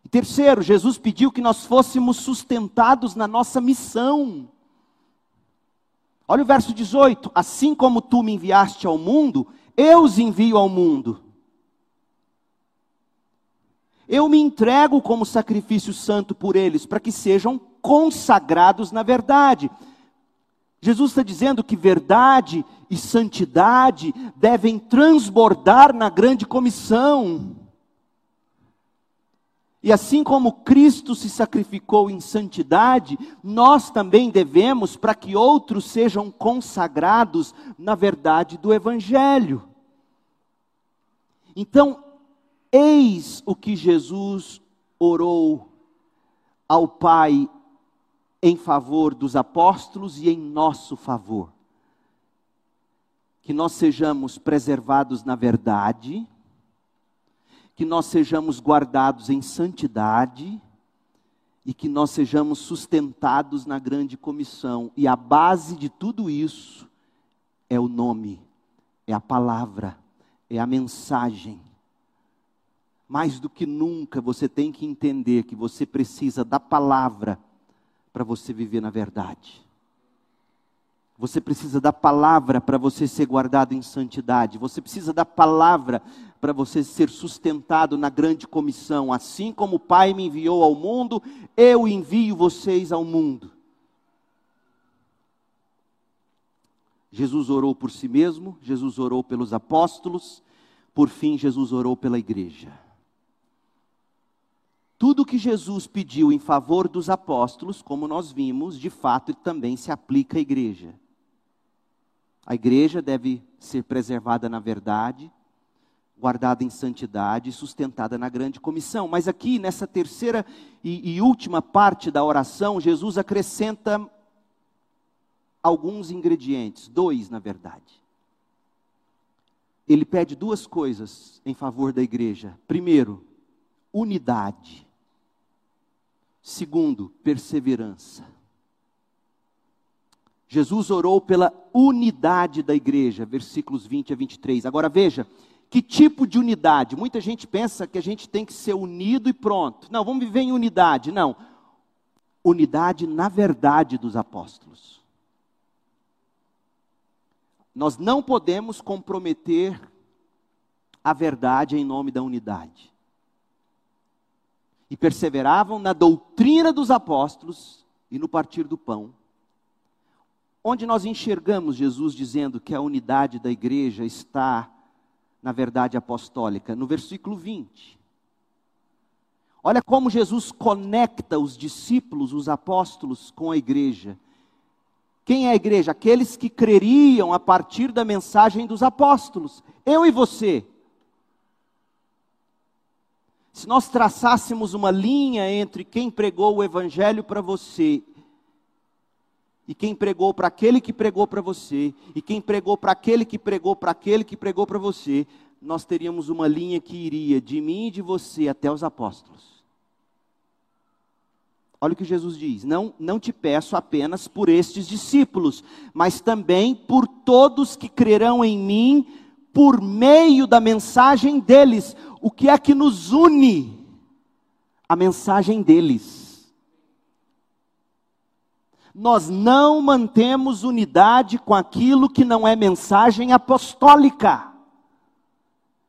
E terceiro, Jesus pediu que nós fôssemos sustentados na nossa missão. Olha o verso 18: Assim como tu me enviaste ao mundo, eu os envio ao mundo. Eu me entrego como sacrifício santo por eles, para que sejam consagrados na verdade. Jesus está dizendo que verdade e santidade devem transbordar na grande comissão. E assim como Cristo se sacrificou em santidade, nós também devemos para que outros sejam consagrados na verdade do Evangelho. Então, eis o que Jesus orou ao Pai em favor dos apóstolos e em nosso favor. Que nós sejamos preservados na verdade, que nós sejamos guardados em santidade e que nós sejamos sustentados na grande comissão. E a base de tudo isso é o nome, é a palavra, é a mensagem. Mais do que nunca você tem que entender que você precisa da palavra para você viver na verdade. Você precisa da palavra para você ser guardado em santidade. Você precisa da palavra para você ser sustentado na grande comissão. Assim como o Pai me enviou ao mundo, eu envio vocês ao mundo. Jesus orou por si mesmo, Jesus orou pelos apóstolos, por fim, Jesus orou pela igreja. Tudo que Jesus pediu em favor dos apóstolos, como nós vimos, de fato também se aplica à igreja. A igreja deve ser preservada na verdade, guardada em santidade e sustentada na grande comissão. Mas aqui, nessa terceira e, e última parte da oração, Jesus acrescenta alguns ingredientes, dois na verdade. Ele pede duas coisas em favor da igreja. Primeiro, unidade. Segundo, perseverança. Jesus orou pela unidade da igreja, versículos 20 a 23. Agora veja, que tipo de unidade? Muita gente pensa que a gente tem que ser unido e pronto. Não, vamos viver em unidade. Não. Unidade na verdade dos apóstolos. Nós não podemos comprometer a verdade em nome da unidade e perseveravam na doutrina dos apóstolos e no partir do pão. Onde nós enxergamos Jesus dizendo que a unidade da igreja está na verdade apostólica? No versículo 20. Olha como Jesus conecta os discípulos, os apóstolos, com a igreja. Quem é a igreja? Aqueles que creriam a partir da mensagem dos apóstolos. Eu e você. Se nós traçássemos uma linha entre quem pregou o evangelho para você e quem pregou para aquele que pregou para você, e quem pregou para aquele que pregou para aquele que pregou para você, nós teríamos uma linha que iria de mim e de você até os apóstolos. Olha o que Jesus diz: não, não te peço apenas por estes discípulos, mas também por todos que crerão em mim por meio da mensagem deles. O que é que nos une? A mensagem deles. Nós não mantemos unidade com aquilo que não é mensagem apostólica.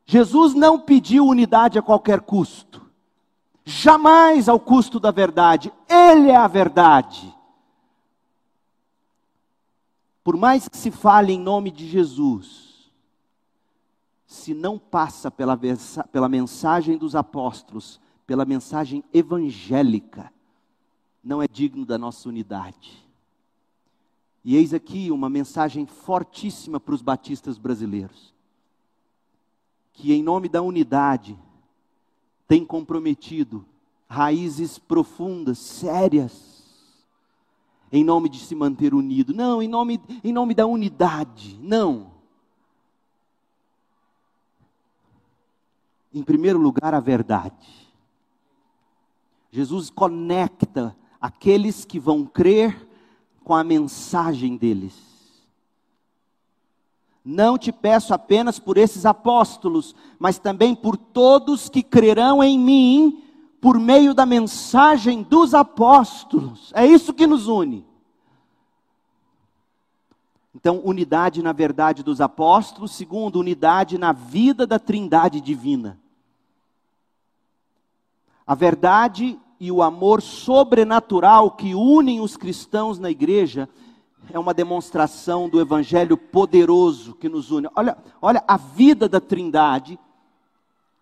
Jesus não pediu unidade a qualquer custo, jamais ao custo da verdade, Ele é a verdade. Por mais que se fale em nome de Jesus, se não passa pela, pela mensagem dos apóstolos, pela mensagem evangélica, não é digno da nossa unidade. E eis aqui uma mensagem fortíssima para os batistas brasileiros, que em nome da unidade tem comprometido raízes profundas, sérias, em nome de se manter unido. Não, em nome, em nome da unidade. Não. Em primeiro lugar, a verdade. Jesus conecta aqueles que vão crer com a mensagem deles. Não te peço apenas por esses apóstolos, mas também por todos que crerão em mim por meio da mensagem dos apóstolos. É isso que nos une. Então, unidade na verdade dos apóstolos, segundo, unidade na vida da Trindade divina. A verdade e o amor sobrenatural que unem os cristãos na igreja é uma demonstração do evangelho poderoso que nos une. Olha, olha a vida da Trindade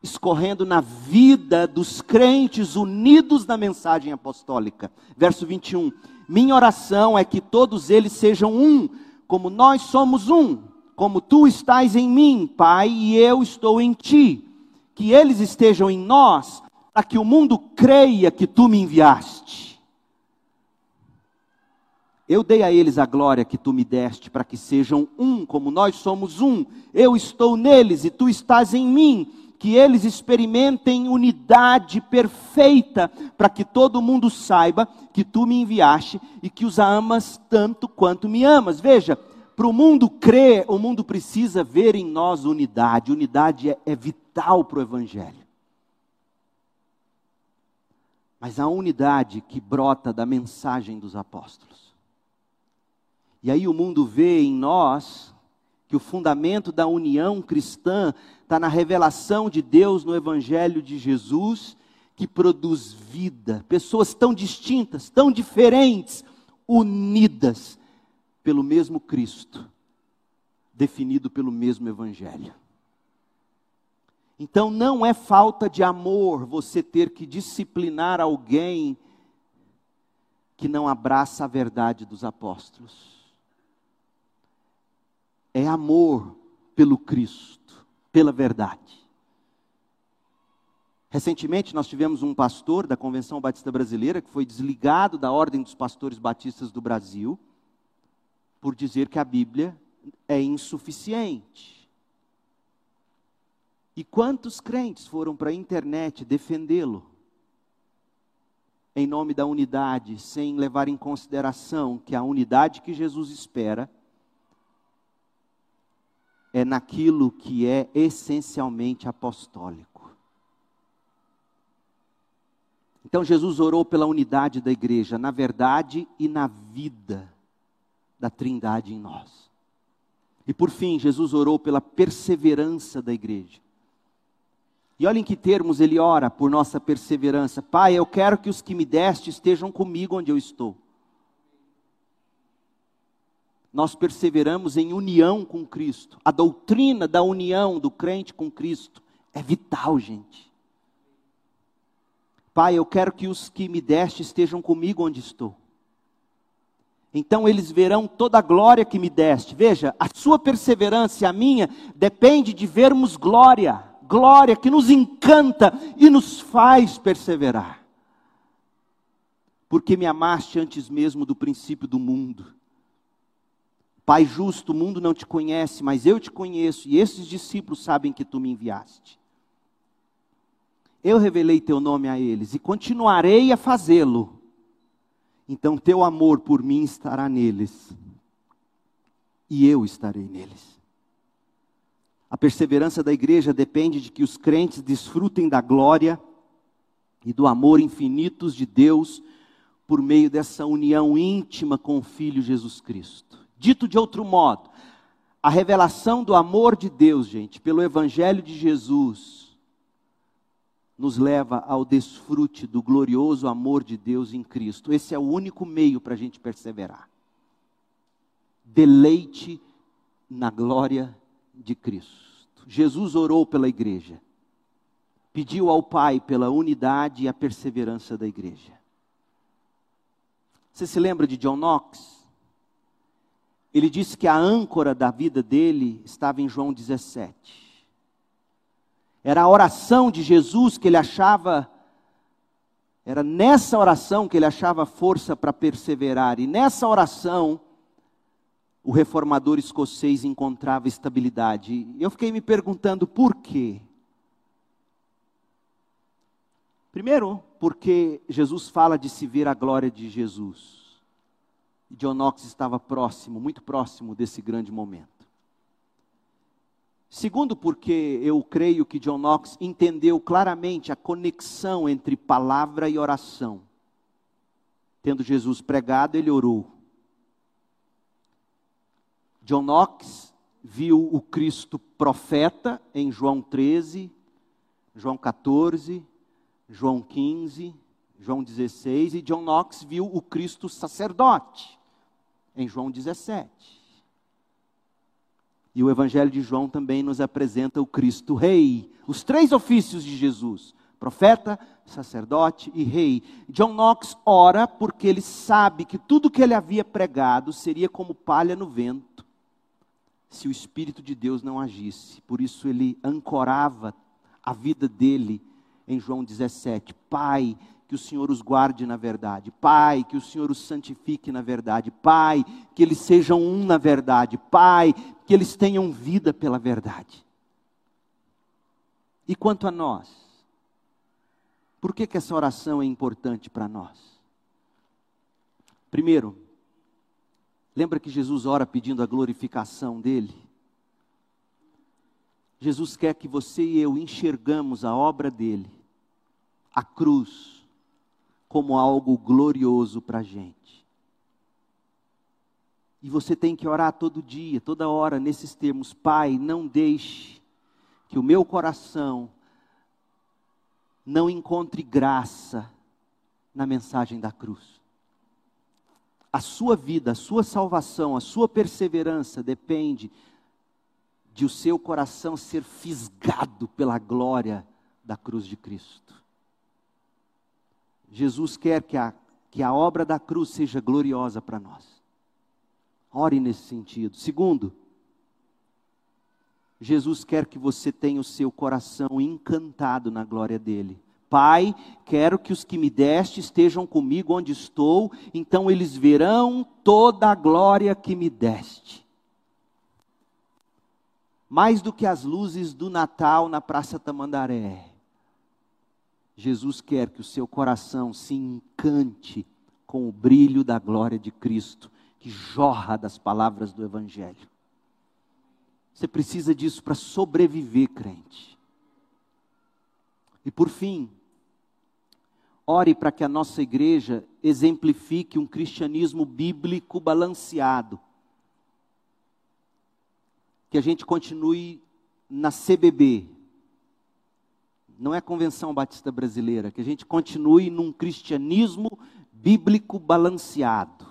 escorrendo na vida dos crentes unidos na mensagem apostólica. Verso 21. Minha oração é que todos eles sejam um, como nós somos um, como tu estás em mim, Pai, e eu estou em ti. Que eles estejam em nós, para que o mundo creia que tu me enviaste. Eu dei a eles a glória que tu me deste, para que sejam um, como nós somos um. Eu estou neles e tu estás em mim que eles experimentem unidade perfeita, para que todo mundo saiba que tu me enviaste e que os amas tanto quanto me amas. Veja, para o mundo crer, o mundo precisa ver em nós unidade. Unidade é, é vital para o Evangelho. Mas a unidade que brota da mensagem dos apóstolos. E aí o mundo vê em nós que o fundamento da união cristã está na revelação de Deus no Evangelho de Jesus, que produz vida. Pessoas tão distintas, tão diferentes, unidas pelo mesmo Cristo, definido pelo mesmo Evangelho. Então não é falta de amor você ter que disciplinar alguém que não abraça a verdade dos apóstolos. É amor pelo Cristo pela verdade. Recentemente nós tivemos um pastor da Convenção Batista Brasileira que foi desligado da Ordem dos Pastores Batistas do Brasil por dizer que a Bíblia é insuficiente. E quantos crentes foram para a internet defendê-lo? Em nome da unidade, sem levar em consideração que a unidade que Jesus espera é naquilo que é essencialmente apostólico. Então Jesus orou pela unidade da igreja, na verdade e na vida da Trindade em nós. E por fim, Jesus orou pela perseverança da igreja. E olhem que termos ele ora por nossa perseverança. Pai, eu quero que os que me deste estejam comigo onde eu estou nós perseveramos em união com Cristo. A doutrina da união do crente com Cristo é vital, gente. Pai, eu quero que os que me deste estejam comigo onde estou. Então eles verão toda a glória que me deste. Veja, a sua perseverança e a minha depende de vermos glória, glória que nos encanta e nos faz perseverar. Porque me amaste antes mesmo do princípio do mundo Pai justo, o mundo não te conhece, mas eu te conheço, e esses discípulos sabem que tu me enviaste. Eu revelei teu nome a eles e continuarei a fazê-lo. Então teu amor por mim estará neles, e eu estarei neles. A perseverança da igreja depende de que os crentes desfrutem da glória e do amor infinitos de Deus por meio dessa união íntima com o Filho Jesus Cristo. Dito de outro modo, a revelação do amor de Deus, gente, pelo Evangelho de Jesus, nos leva ao desfrute do glorioso amor de Deus em Cristo. Esse é o único meio para a gente perseverar. Deleite na glória de Cristo. Jesus orou pela igreja, pediu ao Pai pela unidade e a perseverança da igreja. Você se lembra de John Knox? Ele disse que a âncora da vida dele estava em João 17. Era a oração de Jesus que ele achava, era nessa oração que ele achava força para perseverar. E nessa oração, o reformador escocês encontrava estabilidade. Eu fiquei me perguntando por quê. Primeiro, porque Jesus fala de se ver a glória de Jesus. E John Knox estava próximo, muito próximo desse grande momento. Segundo, porque eu creio que John Knox entendeu claramente a conexão entre palavra e oração. Tendo Jesus pregado, ele orou. John Knox viu o Cristo profeta em João 13, João 14, João 15, João 16, e John Knox viu o Cristo sacerdote, em João 17. E o Evangelho de João também nos apresenta o Cristo Rei, os três ofícios de Jesus: profeta, sacerdote e rei. John Knox ora porque ele sabe que tudo que ele havia pregado seria como palha no vento, se o Espírito de Deus não agisse. Por isso ele ancorava a vida dele em João 17: Pai, que o Senhor os guarde na verdade. Pai, que o Senhor os santifique na verdade. Pai, que eles sejam um na verdade. Pai, que eles tenham vida pela verdade. E quanto a nós? Por que, que essa oração é importante para nós? Primeiro, lembra que Jesus ora pedindo a glorificação dele? Jesus quer que você e eu enxergamos a obra dele, a cruz, como algo glorioso para a gente. E você tem que orar todo dia, toda hora, nesses termos: Pai, não deixe que o meu coração não encontre graça na mensagem da cruz. A sua vida, a sua salvação, a sua perseverança depende de o seu coração ser fisgado pela glória da cruz de Cristo. Jesus quer que a, que a obra da cruz seja gloriosa para nós. Ore nesse sentido. Segundo, Jesus quer que você tenha o seu coração encantado na glória dele. Pai, quero que os que me deste estejam comigo onde estou, então eles verão toda a glória que me deste. Mais do que as luzes do Natal na Praça Tamandaré, Jesus quer que o seu coração se encante com o brilho da glória de Cristo, que jorra das palavras do Evangelho. Você precisa disso para sobreviver, crente. E por fim, ore para que a nossa igreja exemplifique um cristianismo bíblico balanceado. Que a gente continue na CBB, não é Convenção Batista Brasileira, que a gente continue num cristianismo bíblico balanceado.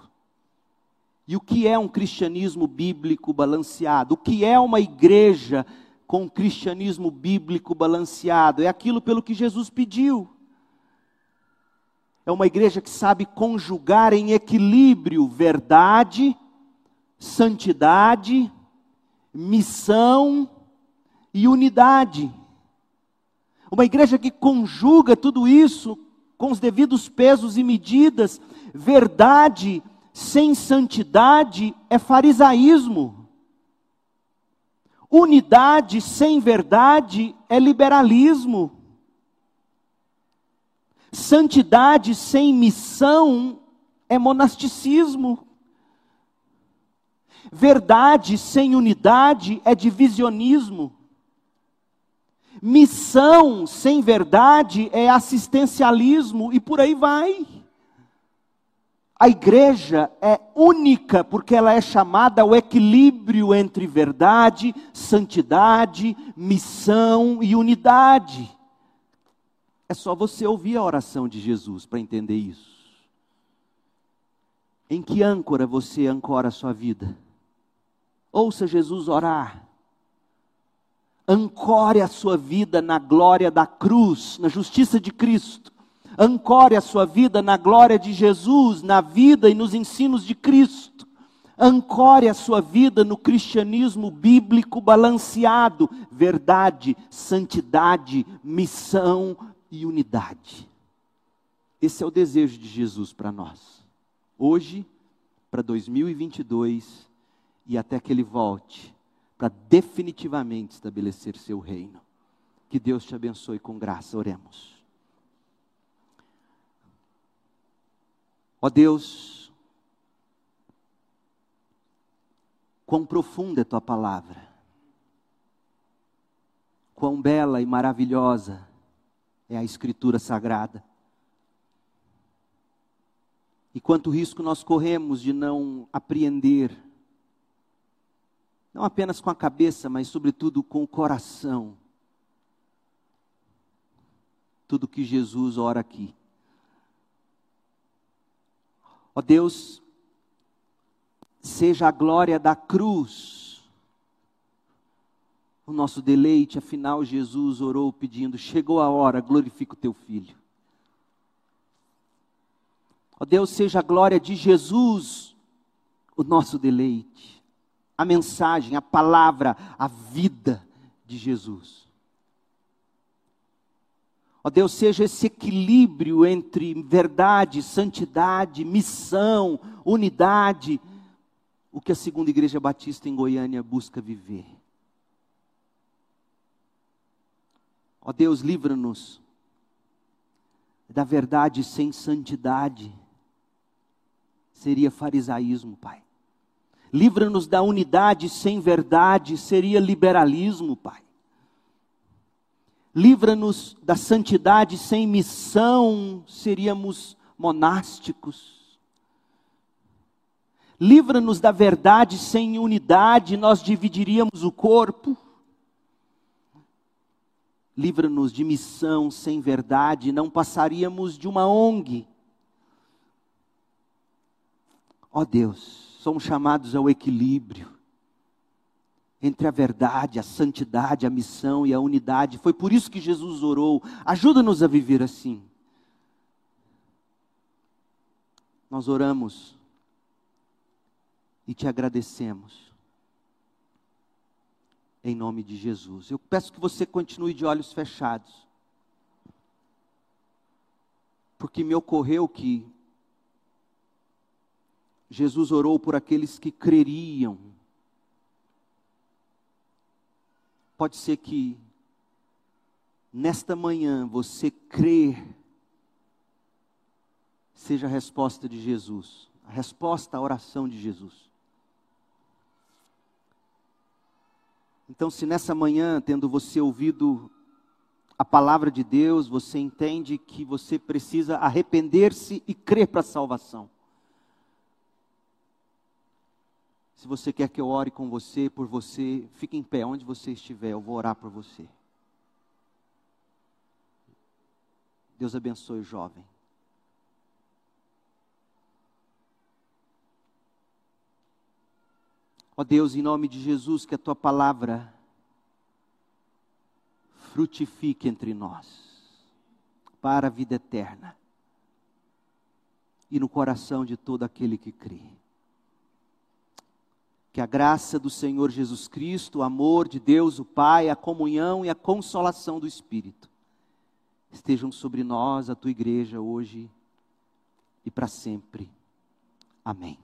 E o que é um cristianismo bíblico balanceado? O que é uma igreja com um cristianismo bíblico balanceado? É aquilo pelo que Jesus pediu. É uma igreja que sabe conjugar em equilíbrio verdade, santidade, missão e unidade. Uma igreja que conjuga tudo isso com os devidos pesos e medidas. Verdade sem santidade é farisaísmo. Unidade sem verdade é liberalismo. Santidade sem missão é monasticismo. Verdade sem unidade é divisionismo. Missão sem verdade é assistencialismo e por aí vai. A igreja é única porque ela é chamada ao equilíbrio entre verdade, santidade, missão e unidade. É só você ouvir a oração de Jesus para entender isso. Em que âncora você ancora a sua vida? Ouça Jesus orar Ancore a sua vida na glória da cruz, na justiça de Cristo. Ancore a sua vida na glória de Jesus, na vida e nos ensinos de Cristo. Ancore a sua vida no cristianismo bíblico balanceado, verdade, santidade, missão e unidade. Esse é o desejo de Jesus para nós. Hoje, para 2022 e até que ele volte para definitivamente estabelecer seu reino. Que Deus te abençoe com graça, oremos. Ó Deus, quão profunda é tua palavra, quão bela e maravilhosa é a Escritura Sagrada. E quanto risco nós corremos de não apreender não apenas com a cabeça, mas sobretudo com o coração. Tudo que Jesus ora aqui. Ó Deus, seja a glória da cruz o nosso deleite, afinal Jesus orou pedindo: chegou a hora, glorifica o teu filho. Ó Deus, seja a glória de Jesus o nosso deleite, a mensagem, a palavra, a vida de Jesus. Ó Deus, seja esse equilíbrio entre verdade, santidade, missão, unidade, o que a segunda igreja batista em Goiânia busca viver. Ó Deus, livra-nos da verdade sem santidade. Seria farisaísmo, Pai. Livra-nos da unidade sem verdade, seria liberalismo, Pai. Livra-nos da santidade sem missão, seríamos monásticos. Livra-nos da verdade sem unidade, nós dividiríamos o corpo. Livra-nos de missão sem verdade, não passaríamos de uma ONG. Ó oh Deus, somos chamados ao equilíbrio entre a verdade, a santidade, a missão e a unidade. Foi por isso que Jesus orou. Ajuda-nos a viver assim. Nós oramos e te agradecemos. Em nome de Jesus. Eu peço que você continue de olhos fechados. Porque me ocorreu que Jesus orou por aqueles que creriam Pode ser que nesta manhã você crer seja a resposta de Jesus, a resposta à oração de Jesus. Então, se nessa manhã, tendo você ouvido a palavra de Deus, você entende que você precisa arrepender-se e crer para a salvação. Se você quer que eu ore com você, por você, fique em pé onde você estiver, eu vou orar por você. Deus abençoe o jovem. Ó oh Deus, em nome de Jesus, que a tua palavra frutifique entre nós, para a vida eterna e no coração de todo aquele que crê. Que a graça do Senhor Jesus Cristo, o amor de Deus, o Pai, a comunhão e a consolação do Espírito estejam sobre nós, a tua igreja, hoje e para sempre. Amém.